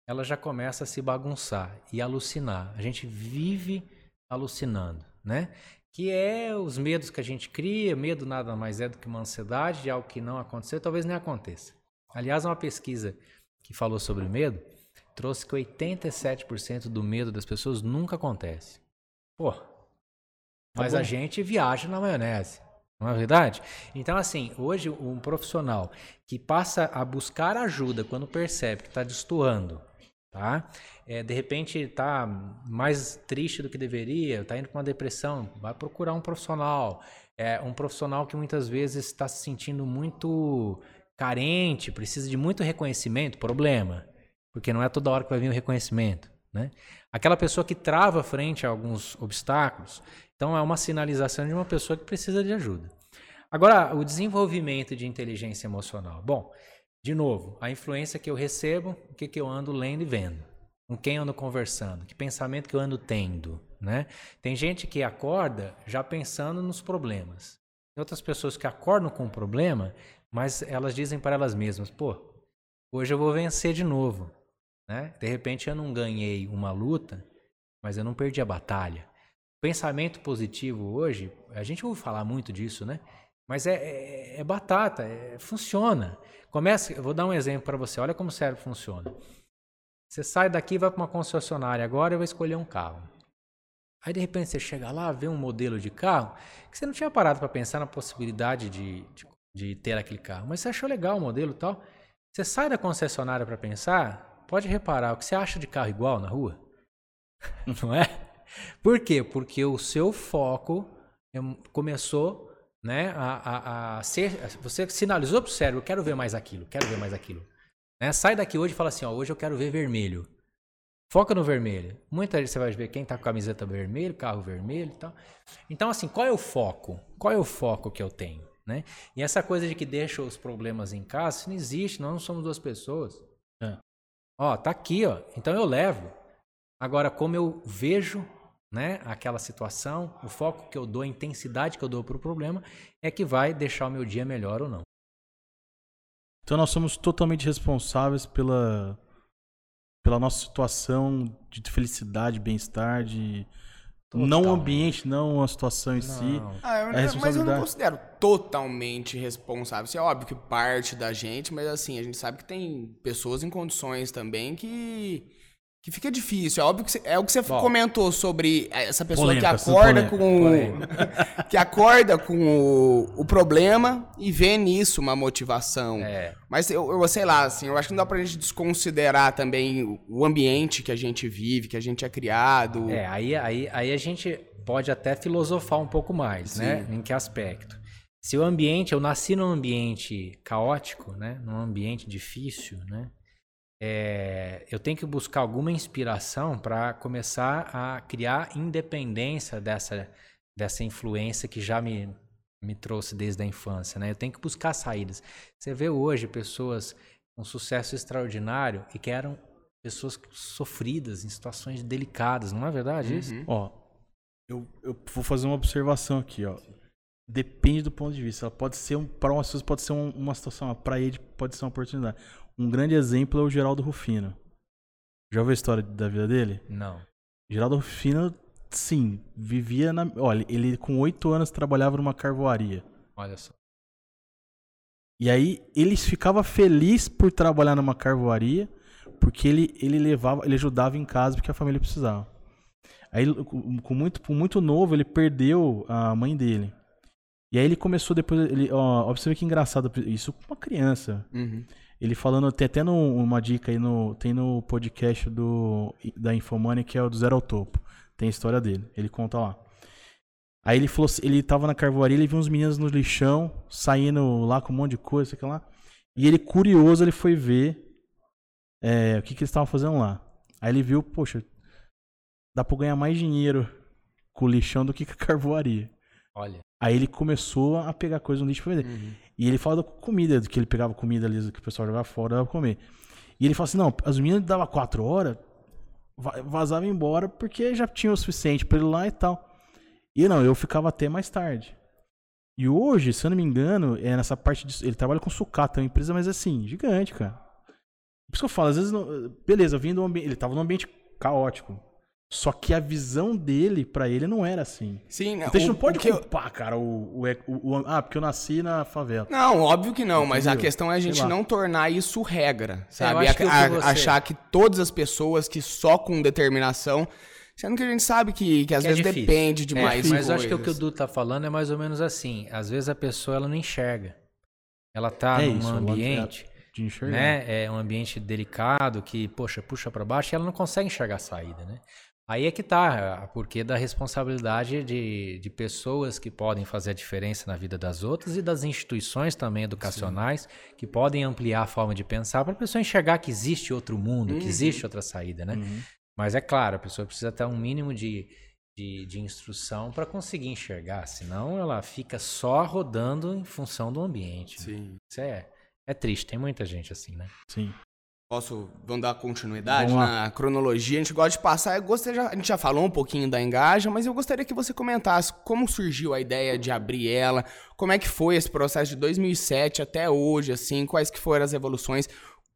ela já começa a se bagunçar e alucinar. A gente vive alucinando, né? Que é os medos que a gente cria, medo nada mais é do que uma ansiedade de algo que não aconteceu, talvez nem aconteça. Aliás, uma pesquisa que falou sobre medo trouxe que 87% do medo das pessoas nunca acontece. Pô, mas bom. a gente viaja na maionese. Não é verdade? Então, assim, hoje um profissional que passa a buscar ajuda quando percebe que está destoando, tá? É, de repente está mais triste do que deveria, está indo para uma depressão, vai procurar um profissional. É um profissional que muitas vezes está se sentindo muito carente, precisa de muito reconhecimento, problema. Porque não é toda hora que vai vir o reconhecimento. Né? Aquela pessoa que trava frente a alguns obstáculos, então é uma sinalização de uma pessoa que precisa de ajuda. Agora, o desenvolvimento de inteligência emocional. Bom, de novo, a influência que eu recebo, o que, que eu ando lendo e vendo. Com quem eu ando conversando, que pensamento que eu ando tendo. Né? Tem gente que acorda já pensando nos problemas. Tem outras pessoas que acordam com um problema, mas elas dizem para elas mesmas: pô, hoje eu vou vencer de novo. Né? De repente eu não ganhei uma luta, mas eu não perdi a batalha. Pensamento positivo hoje, a gente ouve falar muito disso, né? Mas é, é, é batata, é, funciona. Começa, eu vou dar um exemplo para você. Olha como o cérebro funciona. Você sai daqui, vai para uma concessionária agora e vai escolher um carro. Aí de repente você chega lá, vê um modelo de carro que você não tinha parado para pensar na possibilidade de, de, de, ter aquele carro, mas você achou legal o modelo e tal. Você sai da concessionária para pensar, pode reparar o que você acha de carro igual na rua, não é? Por quê? Porque o seu foco é começou né, a, a, a ser. Você sinalizou para o cérebro: quero ver mais aquilo, quero ver mais aquilo. Né? Sai daqui hoje e fala assim: ó, hoje eu quero ver vermelho. Foca no vermelho. Muita gente você vai ver quem está com camiseta vermelha, carro vermelho e tal. Então, assim, qual é o foco? Qual é o foco que eu tenho? Né? E essa coisa de que deixa os problemas em casa, isso não existe, nós não somos duas pessoas. É. Ó, tá aqui, ó. Então eu levo. Agora, como eu vejo né, aquela situação, o foco que eu dou, a intensidade que eu dou para o problema, é que vai deixar o meu dia melhor ou não. Então nós somos totalmente responsáveis pela pela nossa situação de felicidade, bem-estar, de Total. não o ambiente, não a situação em não. si. Ah, eu, é mas eu não considero totalmente responsável. Isso é óbvio que parte da gente, mas assim, a gente sabe que tem pessoas em condições também que que fica difícil. É óbvio que é o que você comentou sobre essa pessoa polêmica, que acorda com o, que acorda com o, o, problema e vê nisso uma motivação. É. Mas eu, eu sei lá, assim, eu acho que não dá pra gente desconsiderar também o ambiente que a gente vive, que a gente é criado. É, aí, aí, aí a gente pode até filosofar um pouco mais, né? Sim. né? Em que aspecto? Se o ambiente, eu nasci num ambiente caótico, né? Num ambiente difícil, né? É, eu tenho que buscar alguma inspiração para começar a criar independência dessa, dessa influência que já me, me trouxe desde a infância. Né? Eu tenho que buscar saídas. Você vê hoje pessoas com sucesso extraordinário e que eram pessoas sofridas em situações delicadas, não é verdade uhum. isso? Ó, eu, eu vou fazer uma observação aqui, ó. Depende do ponto de vista. Ela pode ser um, para umas pessoas pode ser um, uma situação, para ele pode ser uma oportunidade. Um grande exemplo é o Geraldo Rufino. Já ouviu a história da vida dele? Não. Geraldo Rufino, sim, vivia na. Olha, ele com oito anos trabalhava numa carvoaria. Olha só. E aí ele ficava feliz por trabalhar numa carvoaria, porque ele, ele levava, ele ajudava em casa porque a família precisava. Aí, com muito, com muito novo, ele perdeu a mãe dele. E aí ele começou depois. Ele, ó, observe que engraçado. Isso com uma criança. Uhum. Ele falando, tem até no, uma dica aí no. Tem no podcast do, da Infomani, que é o do Zero ao Topo. Tem a história dele. Ele conta lá. Aí ele falou, ele tava na carvoaria, ele viu uns meninos no lixão, saindo lá com um monte de coisa, sei lá. E ele, curioso, ele foi ver é, o que, que eles estavam fazendo lá. Aí ele viu, poxa, dá pra ganhar mais dinheiro com o lixão do que com a carvoaria. Olha. Aí ele começou a pegar coisa no lixo pra vender. Uhum. E ele fala da comida, que ele pegava comida ali que o pessoal jogava fora, dava pra comer. E ele fala assim: não, as meninas davam quatro horas, vazava embora porque já tinha o suficiente pra ele lá e tal. E não, eu ficava até mais tarde. E hoje, se eu não me engano, é nessa parte de. Ele trabalha com sucata, é uma empresa, mas assim, gigante, cara. Por isso que eu falo, às vezes. Beleza, vindo. Ele tava num ambiente caótico. Só que a visão dele, para ele, não era assim. Sim, Então a gente não pode culpar, eu... cara, o, o, o, Ah, porque eu nasci na favela. Não, óbvio que não, Entendeu? mas a questão é a gente não tornar isso regra, sabe? A, que a, você... Achar que todas as pessoas que só com determinação. Sendo que a gente sabe que, que às que é vezes é depende de é, mais Mas coisas. acho que o que o Du tá falando é mais ou menos assim. Às vezes a pessoa ela não enxerga. Ela tá é num isso, ambiente. Né? É um ambiente delicado que, poxa, puxa para baixo e ela não consegue enxergar a saída, né? Aí é que tá, porque da responsabilidade de, de pessoas que podem fazer a diferença na vida das outras e das instituições também educacionais Sim. que podem ampliar a forma de pensar para a pessoa enxergar que existe outro mundo, uhum. que existe outra saída, né? Uhum. Mas é claro, a pessoa precisa ter um mínimo de, de, de instrução para conseguir enxergar, senão ela fica só rodando em função do ambiente. Né? Sim. Né? Isso é, é triste, tem muita gente assim, né? Sim. Posso, vamos dar continuidade na cronologia. A gente gosta de passar. Eu gostaria, a gente já falou um pouquinho da Engaja, mas eu gostaria que você comentasse como surgiu a ideia de abrir ela, como é que foi esse processo de 2007 até hoje, assim, quais que foram as evoluções,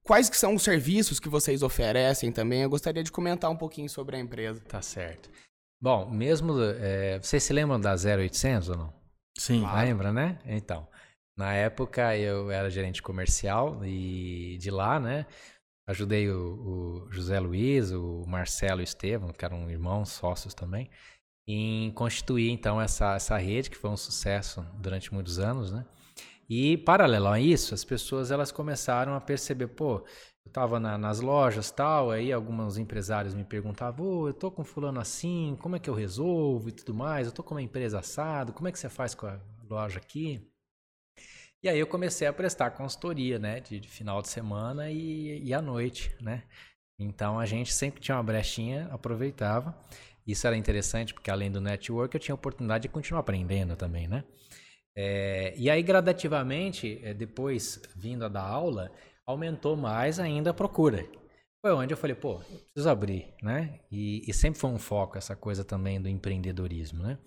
quais que são os serviços que vocês oferecem também. Eu gostaria de comentar um pouquinho sobre a empresa. Tá certo. Bom, mesmo, é, vocês se lembram da 0800 ou não? Sim. Claro. Lembra, né? Então, na época eu era gerente comercial e de lá, né? Ajudei o, o José Luiz, o Marcelo e o Estevam, que eram irmãos, sócios também, em constituir então essa, essa rede, que foi um sucesso durante muitos anos, né? E paralelo a isso, as pessoas elas começaram a perceber, pô, eu estava na, nas lojas tal, aí alguns empresários me perguntavam, oh, eu tô com fulano assim, como é que eu resolvo e tudo mais, eu tô com uma empresa assado, como é que você faz com a loja aqui? E aí eu comecei a prestar consultoria, né, de, de final de semana e, e à noite, né. Então a gente sempre tinha uma brechinha, aproveitava. Isso era interessante porque além do network eu tinha a oportunidade de continuar aprendendo também, né. É, e aí gradativamente, é, depois vindo a dar aula, aumentou mais ainda a procura. Foi onde eu falei, pô, eu preciso abrir, né? E, e sempre foi um foco essa coisa também do empreendedorismo, né?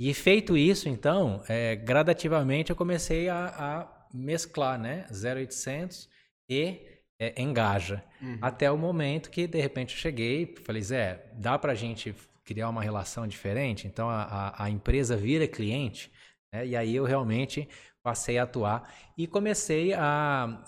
E feito isso, então, é, gradativamente eu comecei a, a, mesclar, né? 0800 e é, Engaja. Uhum. Até o momento que, de repente, eu cheguei falei, Zé, dá pra gente criar uma relação diferente? Então, a, a, a empresa vira cliente, né? E aí eu realmente passei a atuar e comecei a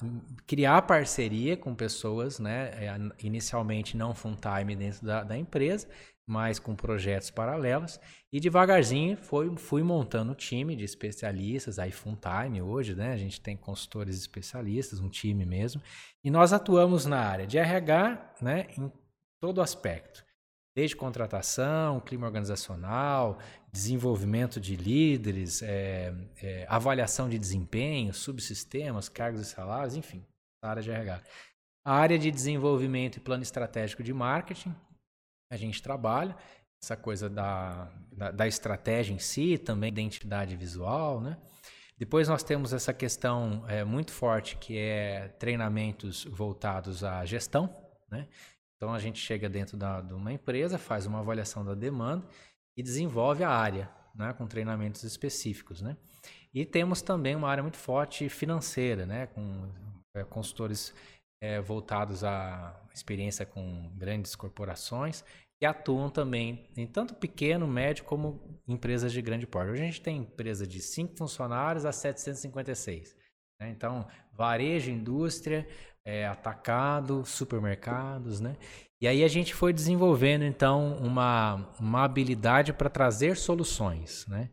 criar parceria com pessoas, né? É, inicialmente não full time dentro da, da empresa, mas com projetos paralelos. E devagarzinho foi, fui montando um time de especialistas, aí full time hoje, né? A gente tem consultores especialistas, um time mesmo. E nós atuamos na área de RH, né? Em todo aspecto. Desde contratação, clima organizacional, desenvolvimento de líderes, é, é, avaliação de desempenho, subsistemas, cargos e salários, enfim, área de RH. A área de desenvolvimento e plano estratégico de marketing, a gente trabalha, essa coisa da, da, da estratégia em si, também identidade visual, né? Depois nós temos essa questão é, muito forte que é treinamentos voltados à gestão, né? Então a gente chega dentro da, de uma empresa, faz uma avaliação da demanda e desenvolve a área, né? Com treinamentos específicos, né? E temos também uma área muito forte financeira, né? Com é, consultores é, voltados à experiência com grandes corporações que atuam também em tanto pequeno, médio, como empresas de grande porte. Hoje a gente tem empresa de 5 funcionários a 756. Né? Então, varejo, indústria, é, atacado, supermercados, né? E aí a gente foi desenvolvendo, então, uma, uma habilidade para trazer soluções, né?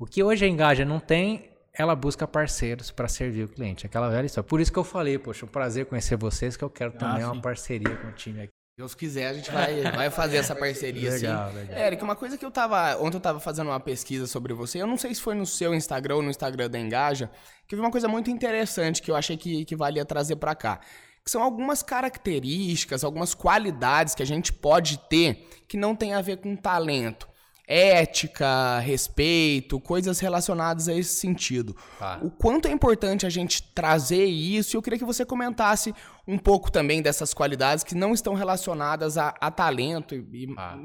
O que hoje a Engaja não tem ela busca parceiros para servir o cliente. Aquela velha história. Por isso que eu falei, poxa, um prazer conhecer vocês, que eu quero também ah, uma parceria com o time aqui. Deus quiser, a gente vai, vai fazer essa parceria legal, assim. Legal. Eric, uma coisa que eu tava. Ontem eu tava fazendo uma pesquisa sobre você. Eu não sei se foi no seu Instagram ou no Instagram da Engaja, que eu vi uma coisa muito interessante que eu achei que, que valia trazer para cá. Que são algumas características, algumas qualidades que a gente pode ter que não tem a ver com talento ética, respeito, coisas relacionadas a esse sentido. Ah. O quanto é importante a gente trazer isso, e eu queria que você comentasse um pouco também dessas qualidades que não estão relacionadas a, a talento. E, ah.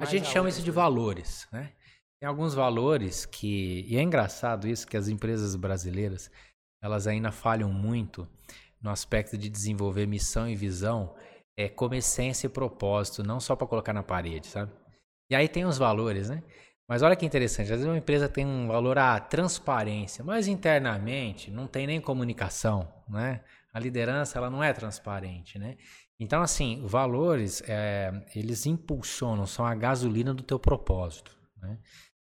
a gente chama isso de valores, né? Tem alguns valores que. E é engraçado isso, que as empresas brasileiras elas ainda falham muito no aspecto de desenvolver missão e visão é, como essência e propósito, não só para colocar na parede, sabe? E aí tem os valores, né? Mas olha que interessante, às vezes uma empresa tem um valor à transparência, mas internamente não tem nem comunicação, né? A liderança ela não é transparente, né? Então assim, valores é, eles impulsionam, são a gasolina do teu propósito, né?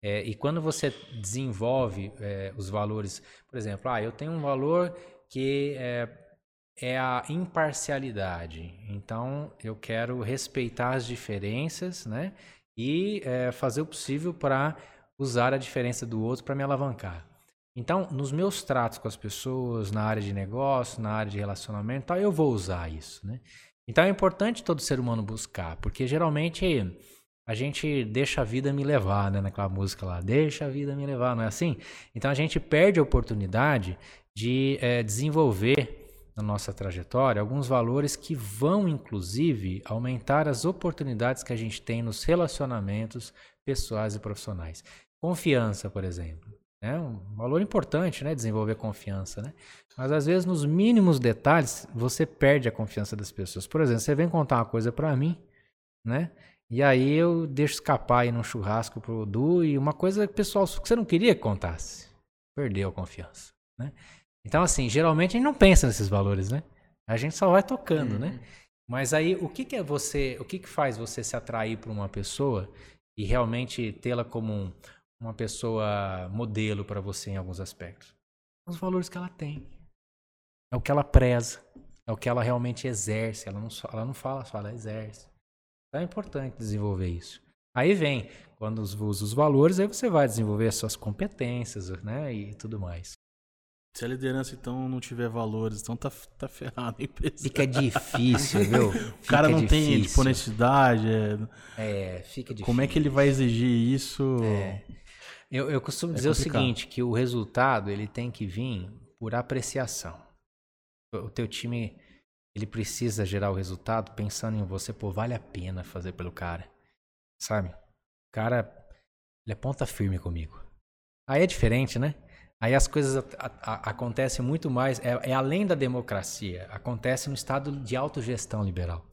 É, e quando você desenvolve é, os valores, por exemplo, ah, eu tenho um valor que é, é a imparcialidade. Então, eu quero respeitar as diferenças, né? E é, fazer o possível para usar a diferença do outro para me alavancar. Então, nos meus tratos com as pessoas, na área de negócio, na área de relacionamento, eu vou usar isso, né? Então é importante todo ser humano buscar, porque geralmente a gente deixa a vida me levar, né? Naquela música lá, deixa a vida me levar, não é assim? Então a gente perde a oportunidade de é, desenvolver na nossa trajetória alguns valores que vão, inclusive, aumentar as oportunidades que a gente tem nos relacionamentos pessoais e profissionais. Confiança, por exemplo. É um valor importante, né? Desenvolver confiança, né? Mas às vezes nos mínimos detalhes você perde a confiança das pessoas. Por exemplo, você vem contar uma coisa para mim, né? E aí eu deixo escapar aí num churrasco pro Du e uma coisa pessoal que você não queria que contasse. Perdeu a confiança, né? Então assim, geralmente a gente não pensa nesses valores, né? A gente só vai tocando, né? uhum. né? Mas aí o que, que é você, o que, que faz você se atrair por uma pessoa e realmente tê-la como um, uma pessoa modelo para você em alguns aspectos? Os valores que ela tem. É o que ela preza. É o que ela realmente exerce. Ela não, ela não fala só, ela exerce. Então é importante desenvolver isso. Aí vem, quando usa os valores, aí você vai desenvolver as suas competências, né? E tudo mais. Se a liderança, então, não tiver valores, então tá, tá ferrado a empresa. Fica difícil, viu? o cara não difícil. tem tipo, honestidade. É... é, fica difícil. Como é que ele vai exigir isso? É. Eu, eu costumo é dizer complicado. o seguinte, que o resultado ele tem que vir por apreciação. O teu time ele precisa gerar o resultado pensando em você, pô, vale a pena fazer pelo cara. Sabe? O cara, ele é ponta firme comigo. Aí é diferente, né? Aí as coisas a, a, acontecem muito mais, é, é, além da democracia, acontece no estado de autogestão liberal.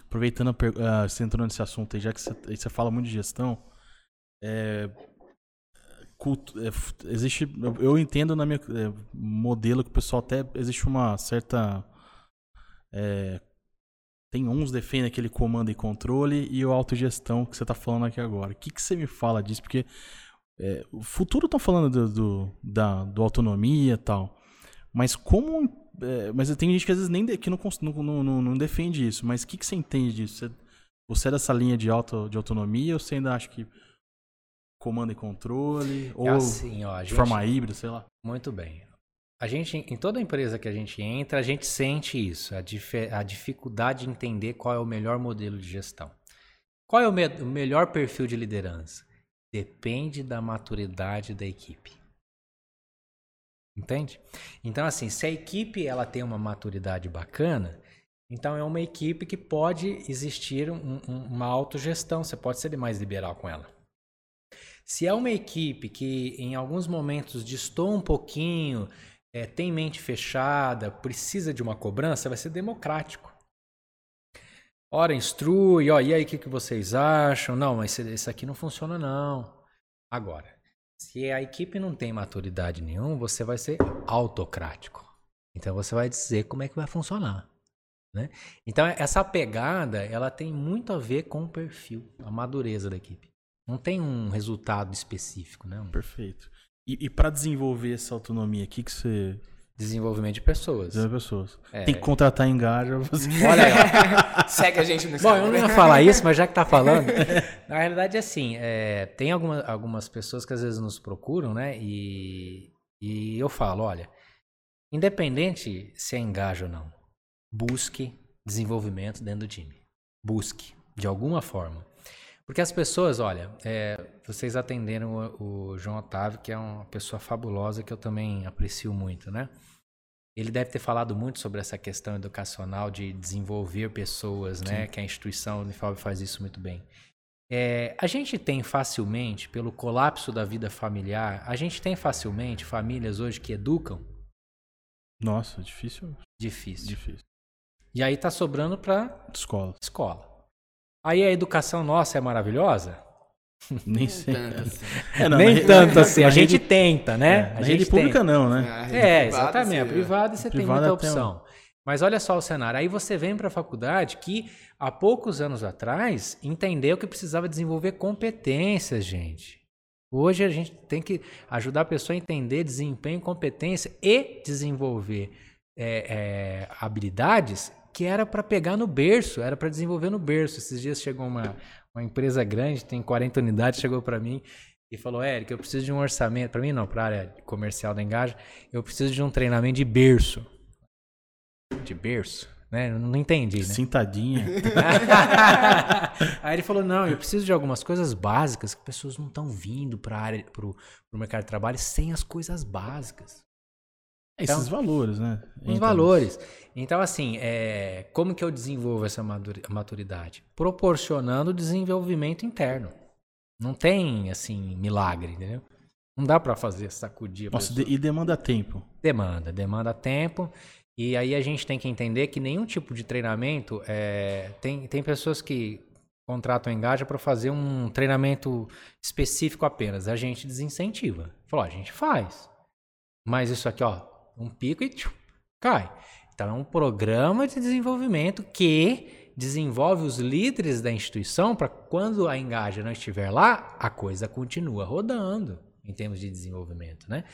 Aproveitando, uh, você entrou nesse assunto aí, já que você, você fala muito de gestão, é, culto, é, existe, eu entendo na minha é, modelo que o pessoal até existe uma certa é, tem uns defendem aquele comando e controle e o autogestão que você está falando aqui agora. O que, que você me fala disso? Porque é, o futuro estão falando do, do, da do autonomia e tal, mas como é, mas tem gente que às vezes nem de, que não, não, não, não, defende isso. Mas o que, que você entende disso? Você, você é dessa linha de, auto, de autonomia ou você ainda acha que comando e controle? É ou assim, ó, de forma híbrida, sei lá. Muito bem. A gente, em toda empresa que a gente entra, a gente sente isso, a, dif a dificuldade de entender qual é o melhor modelo de gestão. Qual é o, me o melhor perfil de liderança? Depende da maturidade da equipe. Entende? Então, assim, se a equipe ela tem uma maturidade bacana, então é uma equipe que pode existir um, um, uma autogestão, você pode ser mais liberal com ela. Se é uma equipe que em alguns momentos distou um pouquinho, é, tem mente fechada, precisa de uma cobrança, vai ser democrático. Ora, instrui, ó, e aí o que, que vocês acham? Não, mas esse aqui não funciona não. Agora, se a equipe não tem maturidade nenhuma, você vai ser autocrático. Então você vai dizer como é que vai funcionar. Né? Então essa pegada, ela tem muito a ver com o perfil, a madureza da equipe. Não tem um resultado específico, né? Perfeito. E, e para desenvolver essa autonomia, o que, que você. Desenvolvimento de pessoas. Desenvolver pessoas. É. Tem que contratar engaja. Você... Olha aí. Segue a gente no Bom, eu não ia falar isso, mas já que tá falando. na realidade, é assim: é, tem alguma, algumas pessoas que às vezes nos procuram, né? E, e eu falo: olha, independente se é engaja ou não, busque desenvolvimento dentro do time. Busque, de alguma forma. Porque as pessoas, olha, é, vocês atenderam o, o, João Otávio, que é uma pessoa fabulosa que eu também aprecio muito, né? Ele deve ter falado muito sobre essa questão educacional de desenvolver pessoas, né? Que a instituição Unifab faz isso muito bem. É, a gente tem facilmente, pelo colapso da vida familiar, a gente tem facilmente famílias hoje que educam? Nossa, difícil. Difícil. Difícil. E aí tá sobrando para escola. Escola. Aí a educação nossa é maravilhosa? Nem sei. Assim. É, não, Nem tanto assim. A gente tenta, né? a rede pública não, né? É, exatamente. A privada você tem muita opção. Mas olha só o cenário. Aí você vem para a faculdade que há poucos anos atrás entendeu que precisava desenvolver competências, gente. Hoje a gente tem que ajudar a pessoa a entender desempenho, competência e desenvolver é, é, habilidades que era para pegar no berço, era para desenvolver no berço. Esses dias chegou uma, uma empresa grande, tem 40 unidades, chegou para mim e falou: Eric, eu preciso de um orçamento, para mim não, para a área comercial da Engaja, eu preciso de um treinamento de berço. De berço? Né? Não entendi, né? Cintadinha. Aí ele falou: não, eu preciso de algumas coisas básicas que pessoas não estão vindo para pro mercado de trabalho sem as coisas básicas. Então, Esses valores, né? Os então, valores. Então, assim, é, como que eu desenvolvo essa maturidade? Proporcionando desenvolvimento interno. Não tem, assim, milagre, entendeu? Não dá para fazer sacudir. Nossa, e demanda tempo. Demanda, demanda tempo. E aí a gente tem que entender que nenhum tipo de treinamento é, tem, tem pessoas que contratam engaja para fazer um treinamento específico apenas. A gente desincentiva. Falou, a gente faz. Mas isso aqui, ó, um pico e tchum, cai. Então é um programa de desenvolvimento que desenvolve os líderes da instituição para quando a engaja não estiver lá, a coisa continua rodando em termos de desenvolvimento, né?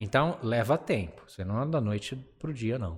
Então leva tempo. Você não é da noite para o dia, não.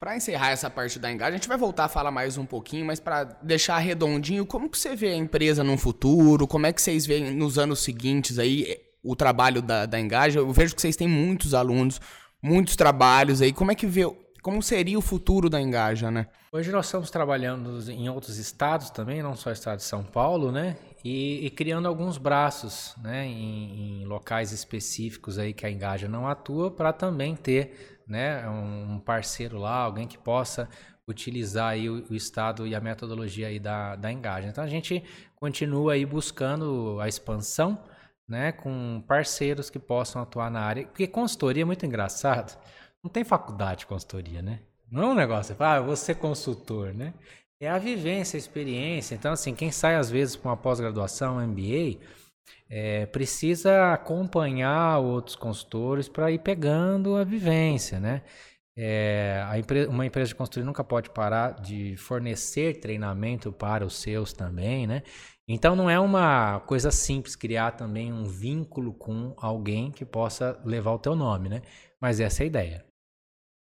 Para encerrar essa parte da Engaja, a gente vai voltar a falar mais um pouquinho, mas para deixar redondinho, como que você vê a empresa no futuro? Como é que vocês veem nos anos seguintes aí o trabalho da, da Engaja? Eu vejo que vocês têm muitos alunos, muitos trabalhos aí. Como é que vê, como seria o futuro da Engaja, né? Hoje nós estamos trabalhando em outros estados também, não só o estado de São Paulo, né? E, e criando alguns braços, né? Em, em locais específicos aí que a Engaja não atua, para também ter né, um parceiro lá, alguém que possa utilizar aí o, o estado e a metodologia aí da, da Engage. Então a gente continua aí buscando a expansão, né, com parceiros que possam atuar na área, porque consultoria é muito engraçado. Não tem faculdade de consultoria, né? Não é um negócio, ah, ser consultor, né? É a vivência, a experiência. Então, assim, quem sai às vezes para uma pós-graduação, MBA, é, precisa acompanhar outros consultores para ir pegando a vivência, né? É, empre uma empresa de consultoria nunca pode parar de fornecer treinamento para os seus também, né? Então não é uma coisa simples criar também um vínculo com alguém que possa levar o teu nome, né? Mas essa é a ideia.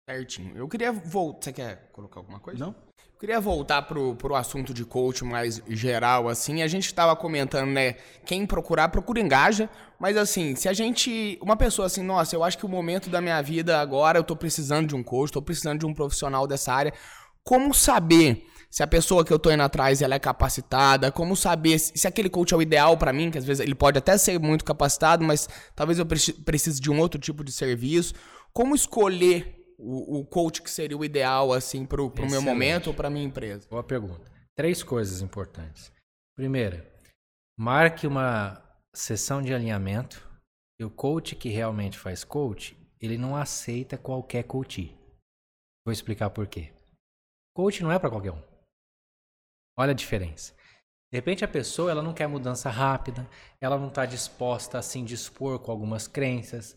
Certinho. Eu queria voltar. Você quer colocar alguma coisa? Não. Queria voltar pro, pro assunto de coach mais geral, assim. A gente estava comentando, né? Quem procurar, procura engaja. Mas assim, se a gente. Uma pessoa assim, nossa, eu acho que o momento da minha vida agora eu tô precisando de um coach, tô precisando de um profissional dessa área. Como saber se a pessoa que eu tô indo atrás ela é capacitada? Como saber se, se aquele coach é o ideal para mim? Que às vezes ele pode até ser muito capacitado, mas talvez eu precise de um outro tipo de serviço. Como escolher o, o coach que seria o ideal assim para o meu momento ou para minha empresa? Boa pergunta. Três coisas importantes. Primeira, marque uma sessão de alinhamento. E o coach que realmente faz coach, ele não aceita qualquer coach. Vou explicar por quê. Coach não é para qualquer um. Olha a diferença. De repente a pessoa ela não quer mudança rápida, ela não está disposta a se indispor com algumas crenças,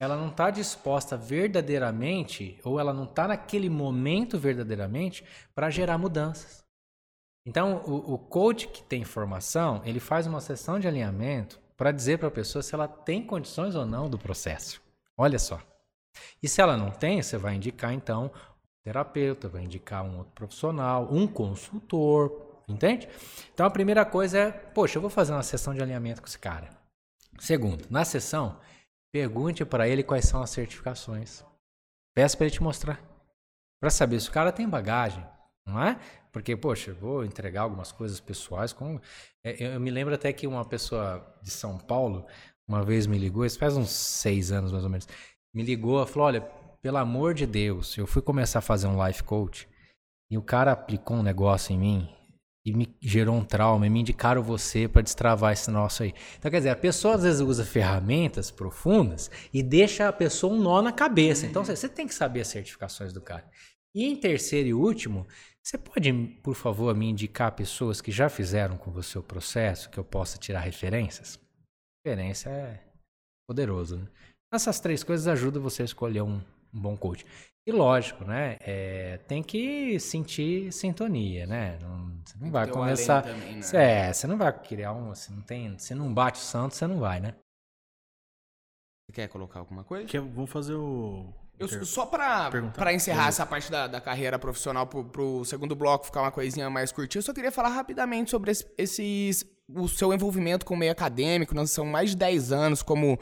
ela não está disposta verdadeiramente, ou ela não está naquele momento verdadeiramente, para gerar mudanças. Então, o, o coach que tem formação, ele faz uma sessão de alinhamento para dizer para a pessoa se ela tem condições ou não do processo. Olha só. E se ela não tem, você vai indicar então um terapeuta, vai indicar um outro profissional, um consultor, entende? Então a primeira coisa é, poxa, eu vou fazer uma sessão de alinhamento com esse cara. Segundo, na sessão, Pergunte para ele quais são as certificações. Peça para ele te mostrar. Para saber se o cara tem bagagem, não é? Porque, poxa, vou entregar algumas coisas pessoais. É, eu me lembro até que uma pessoa de São Paulo uma vez me ligou, isso faz uns seis anos mais ou menos, me ligou e falou: Olha, pelo amor de Deus, eu fui começar a fazer um life coach e o cara aplicou um negócio em mim e me gerou um trauma e me indicaram você para destravar esse nosso aí. Então, quer dizer, a pessoa às vezes usa ferramentas profundas e deixa a pessoa um nó na cabeça. Então, você tem que saber as certificações do cara. E em terceiro e último, você pode, por favor, me indicar pessoas que já fizeram com você o processo, que eu possa tirar referências? Referência é poderoso, né? Essas três coisas ajudam você a escolher um, um bom coach. E lógico, né? É, tem que sentir sintonia, né? Não, você não tem vai começar. Também, né? É, você não vai criar um. Você não tem. Você não bate o santo, você não vai, né? Você quer colocar alguma coisa? Que, vamos fazer o, Eu, só para encerrar essa parte da, da carreira profissional pro, pro segundo bloco ficar uma coisinha mais curtinha, eu só queria falar rapidamente sobre esse, esses, o seu envolvimento com o meio acadêmico. Nós são mais de 10 anos como,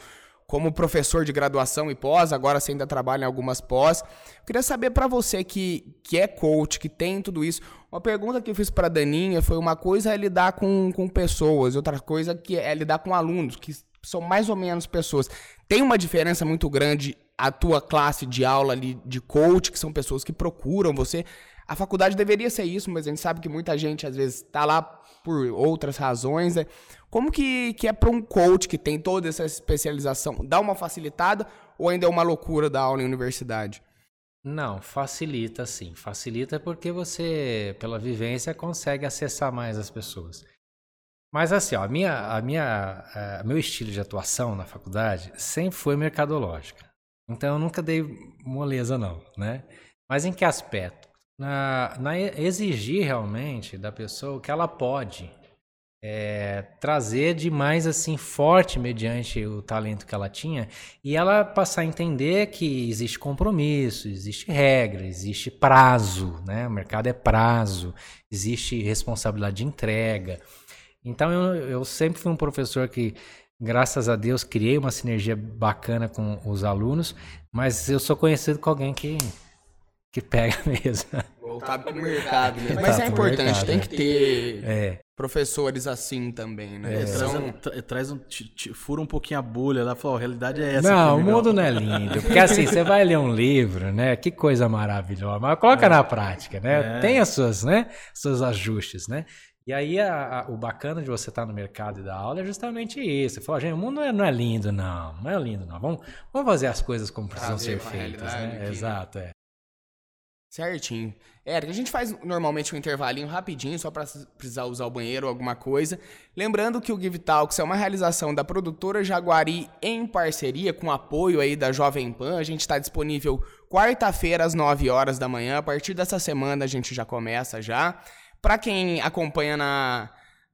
como professor de graduação e pós, agora você ainda trabalha em algumas pós. Eu queria saber para você que, que é coach, que tem tudo isso, uma pergunta que eu fiz para Daninha foi uma coisa é lidar com, com pessoas, outra coisa que é lidar com alunos, que são mais ou menos pessoas. Tem uma diferença muito grande a tua classe de aula ali de coach, que são pessoas que procuram você. A faculdade deveria ser isso, mas a gente sabe que muita gente às vezes está lá por outras razões. Né? Como que, que é para um coach que tem toda essa especialização? Dá uma facilitada ou ainda é uma loucura da aula em universidade? Não, facilita sim. Facilita porque você, pela vivência, consegue acessar mais as pessoas. Mas assim, ó, a minha, a minha, a, meu estilo de atuação na faculdade sempre foi mercadológica. Então eu nunca dei moleza não, né? Mas em que aspecto? Na, na exigir realmente da pessoa o que ela pode é, trazer de mais assim forte mediante o talento que ela tinha e ela passar a entender que existe compromisso, existe regra, existe prazo, né? O mercado é prazo, existe responsabilidade de entrega. Então eu, eu sempre fui um professor que graças a Deus, criei uma sinergia bacana com os alunos, mas eu sou conhecido como alguém que, que pega mesmo. Voltado para o mercado mesmo. Mas é importante, mercado, tem que ter é. professores assim também, né? É. São... Traz, traz um, fura um pouquinho a bolha lá, fala, a realidade é essa. Não, o mundo não é lindo, porque assim, você vai ler um livro, né? Que coisa maravilhosa, mas coloca é. na prática, né? É. Tem as suas, né? Seus ajustes, né? E aí a, a, o bacana de você estar no mercado e dar aula é justamente isso. Você fala, gente, o mundo não é, não é, lindo, não. Não é lindo, não. Vamos, vamos fazer as coisas como precisam ser feitas, né? Aqui. Exato, é. Certinho. É, a gente faz normalmente um intervalinho rapidinho, só para precisar usar o banheiro ou alguma coisa. Lembrando que o Give Talks é uma realização da produtora Jaguari em parceria com apoio aí da Jovem Pan. A gente está disponível quarta-feira às 9 horas da manhã. A partir dessa semana a gente já começa já. Para quem acompanha na,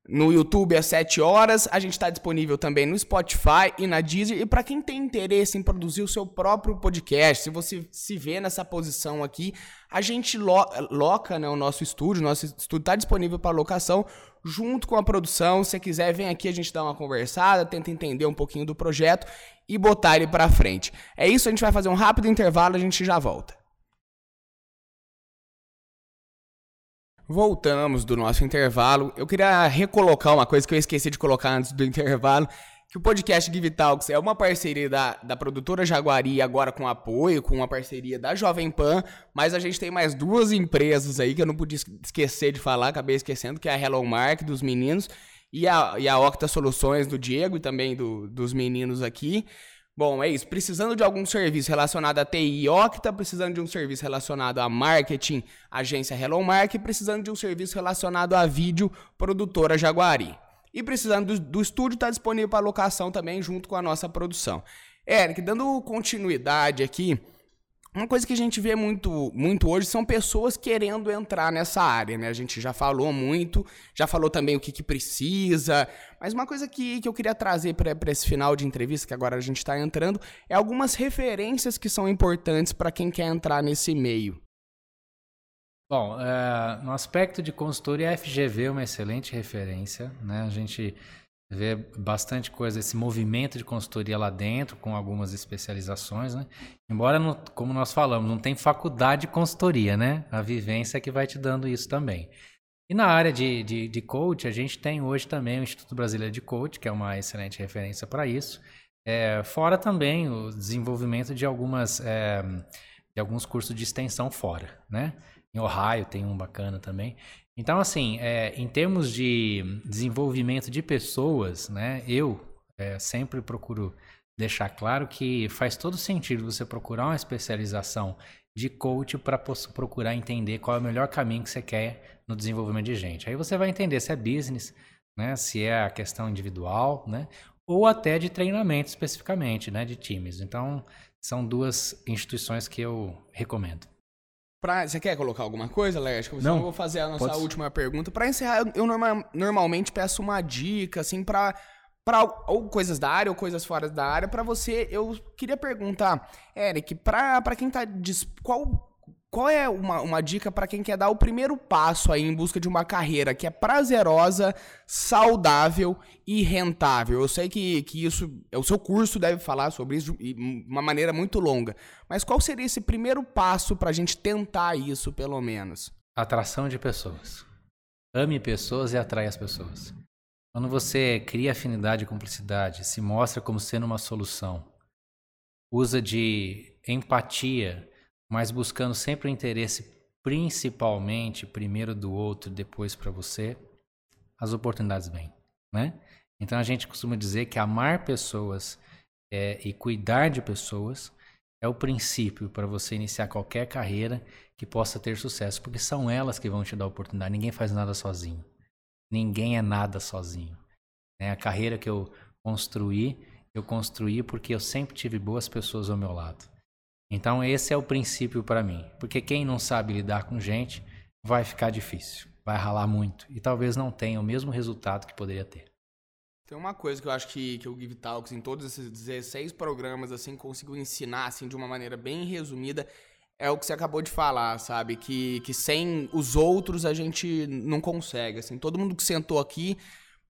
no YouTube às 7 horas, a gente está disponível também no Spotify e na Deezer. E para quem tem interesse em produzir o seu próprio podcast, se você se vê nessa posição aqui, a gente lo loca né, o nosso estúdio, nosso estúdio está disponível para locação junto com a produção. Se quiser, vem aqui, a gente dá uma conversada, tenta entender um pouquinho do projeto e botar ele para frente. É isso, a gente vai fazer um rápido intervalo, a gente já volta. Voltamos do nosso intervalo. Eu queria recolocar uma coisa que eu esqueci de colocar antes do intervalo. Que o podcast Give Talks é uma parceria da, da produtora Jaguari, agora com apoio, com uma parceria da Jovem Pan, mas a gente tem mais duas empresas aí que eu não podia esquecer de falar, acabei esquecendo, que é a Hello Mark dos meninos e a, e a Octa Soluções do Diego e também do, dos meninos aqui. Bom, é isso. Precisando de algum serviço relacionado a TI Octa, precisando de um serviço relacionado a marketing, agência Hello Mark, precisando de um serviço relacionado a vídeo, produtora Jaguari. E precisando do, do estúdio, está disponível para locação também, junto com a nossa produção. Eric, dando continuidade aqui, uma coisa que a gente vê muito, muito hoje são pessoas querendo entrar nessa área, né? A gente já falou muito, já falou também o que, que precisa, mas uma coisa que, que eu queria trazer para esse final de entrevista, que agora a gente está entrando, é algumas referências que são importantes para quem quer entrar nesse meio. Bom, é, no aspecto de consultoria, a FGV é uma excelente referência, né? A gente vê bastante coisa, esse movimento de consultoria lá dentro, com algumas especializações, né? Embora, não, como nós falamos, não tem faculdade de consultoria, né? A vivência é que vai te dando isso também. E na área de, de, de coach, a gente tem hoje também o Instituto Brasileiro de Coach, que é uma excelente referência para isso. É, fora também o desenvolvimento de algumas é, de alguns cursos de extensão fora, né? Em Ohio tem um bacana também. Então, assim, é, em termos de desenvolvimento de pessoas, né, eu é, sempre procuro deixar claro que faz todo sentido você procurar uma especialização de coach para procurar entender qual é o melhor caminho que você quer no desenvolvimento de gente. Aí você vai entender se é business, né, se é a questão individual, né, ou até de treinamento especificamente, né, de times. Então, são duas instituições que eu recomendo. Pra, você quer colocar alguma coisa, Lérgico? Não. Eu vou fazer a nossa última pergunta. Para encerrar, eu, eu norma, normalmente peço uma dica, assim, para para ou coisas da área ou coisas fora da área, para você, eu queria perguntar, Eric, para quem tá qual qual é uma, uma dica para quem quer dar o primeiro passo aí em busca de uma carreira que é prazerosa, saudável e rentável? Eu sei que, que isso, o seu curso deve falar sobre isso de uma maneira muito longa, mas qual seria esse primeiro passo para a gente tentar isso, pelo menos? Atração de pessoas. Ame pessoas e atrai as pessoas. Quando você cria afinidade e cumplicidade, se mostra como sendo uma solução, usa de empatia, mas buscando sempre o interesse principalmente primeiro do outro, depois para você, as oportunidades vêm, né? Então a gente costuma dizer que amar pessoas é, e cuidar de pessoas é o princípio para você iniciar qualquer carreira que possa ter sucesso, porque são elas que vão te dar oportunidade. Ninguém faz nada sozinho. Ninguém é nada sozinho. Né? A carreira que eu construí, eu construí porque eu sempre tive boas pessoas ao meu lado. Então esse é o princípio para mim, porque quem não sabe lidar com gente vai ficar difícil, vai ralar muito e talvez não tenha o mesmo resultado que poderia ter. Tem uma coisa que eu acho que, que o Give Talks, em todos esses 16 programas, assim, conseguiu ensinar, assim, de uma maneira bem resumida, é o que você acabou de falar, sabe? Que, que sem os outros a gente não consegue. Assim, todo mundo que sentou aqui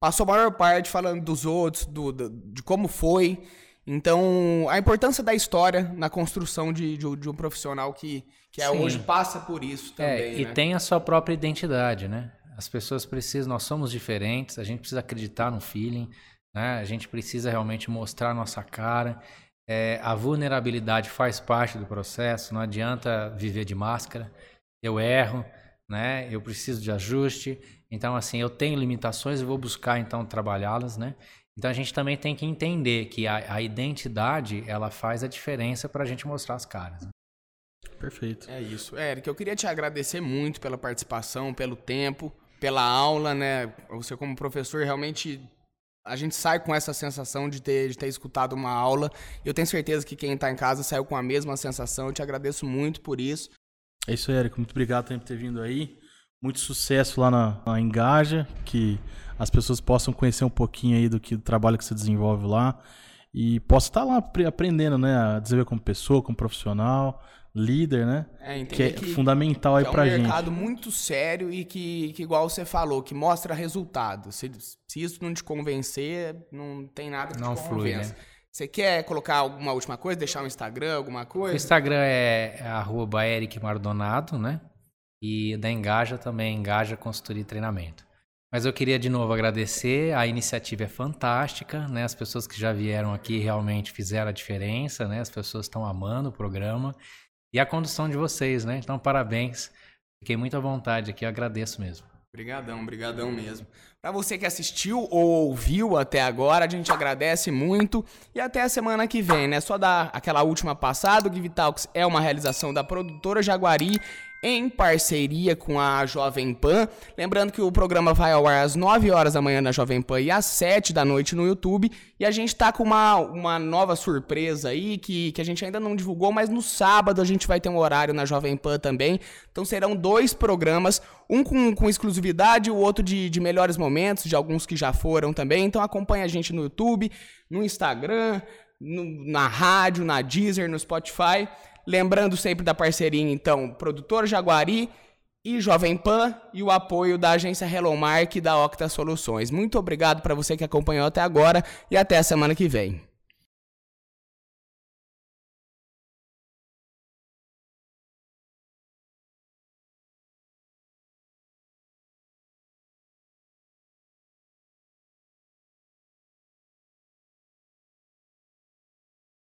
passou a maior parte falando dos outros, do, do de como foi. Então, a importância da história na construção de, de, de um profissional que, que é, hoje passa por isso é, também. É, e né? tem a sua própria identidade, né? As pessoas precisam, nós somos diferentes, a gente precisa acreditar no feeling, né? A gente precisa realmente mostrar nossa cara. É, a vulnerabilidade faz parte do processo, não adianta viver de máscara. Eu erro, né? Eu preciso de ajuste. Então, assim, eu tenho limitações e vou buscar, então, trabalhá-las, né? Então, a gente também tem que entender que a, a identidade, ela faz a diferença para a gente mostrar as caras. Né? Perfeito. É isso. Eric, eu queria te agradecer muito pela participação, pelo tempo, pela aula, né? Você como professor realmente a gente sai com essa sensação de ter, de ter escutado uma aula. E eu tenho certeza que quem está em casa saiu com a mesma sensação. Eu te agradeço muito por isso. É isso, Érico. Muito obrigado por ter vindo aí. Muito sucesso lá na, na Engaja, que as pessoas possam conhecer um pouquinho aí do que do trabalho que você desenvolve lá e possa estar lá aprendendo, né, a desenvolver como pessoa, como profissional, líder, né? É, que é que, fundamental aí que pra gente. É um mercado muito sério e que, que, igual você falou, que mostra resultado. Se, se isso não te convencer, não tem nada que não te flui, né? Você quer colocar alguma última coisa, deixar um Instagram, alguma coisa? O Instagram é, é arroba Eric Mardonado, né? E da Engaja também, Engaja Consultoria e Treinamento. Mas eu queria de novo agradecer, a iniciativa é fantástica, né? As pessoas que já vieram aqui realmente fizeram a diferença, né? As pessoas estão amando o programa e a condução de vocês, né? Então, parabéns. Fiquei muito à vontade aqui, eu agradeço mesmo. Obrigadão, obrigadão mesmo. Para você que assistiu ou ouviu até agora, a gente agradece muito e até a semana que vem, né? Só dar aquela última passada, o Give Talks é uma realização da produtora Jaguari em parceria com a Jovem Pan. Lembrando que o programa vai ao ar às 9 horas da manhã na Jovem Pan e às 7 da noite no YouTube. E a gente tá com uma, uma nova surpresa aí que, que a gente ainda não divulgou, mas no sábado a gente vai ter um horário na Jovem Pan também. Então serão dois programas, um com, com exclusividade, o outro de, de melhores momentos, de alguns que já foram também. Então acompanha a gente no YouTube, no Instagram, no, na rádio, na Deezer, no Spotify. Lembrando sempre da parceria, então, Produtor Jaguari e Jovem Pan e o apoio da agência Hello Mark e da Octa Soluções. Muito obrigado para você que acompanhou até agora e até a semana que vem.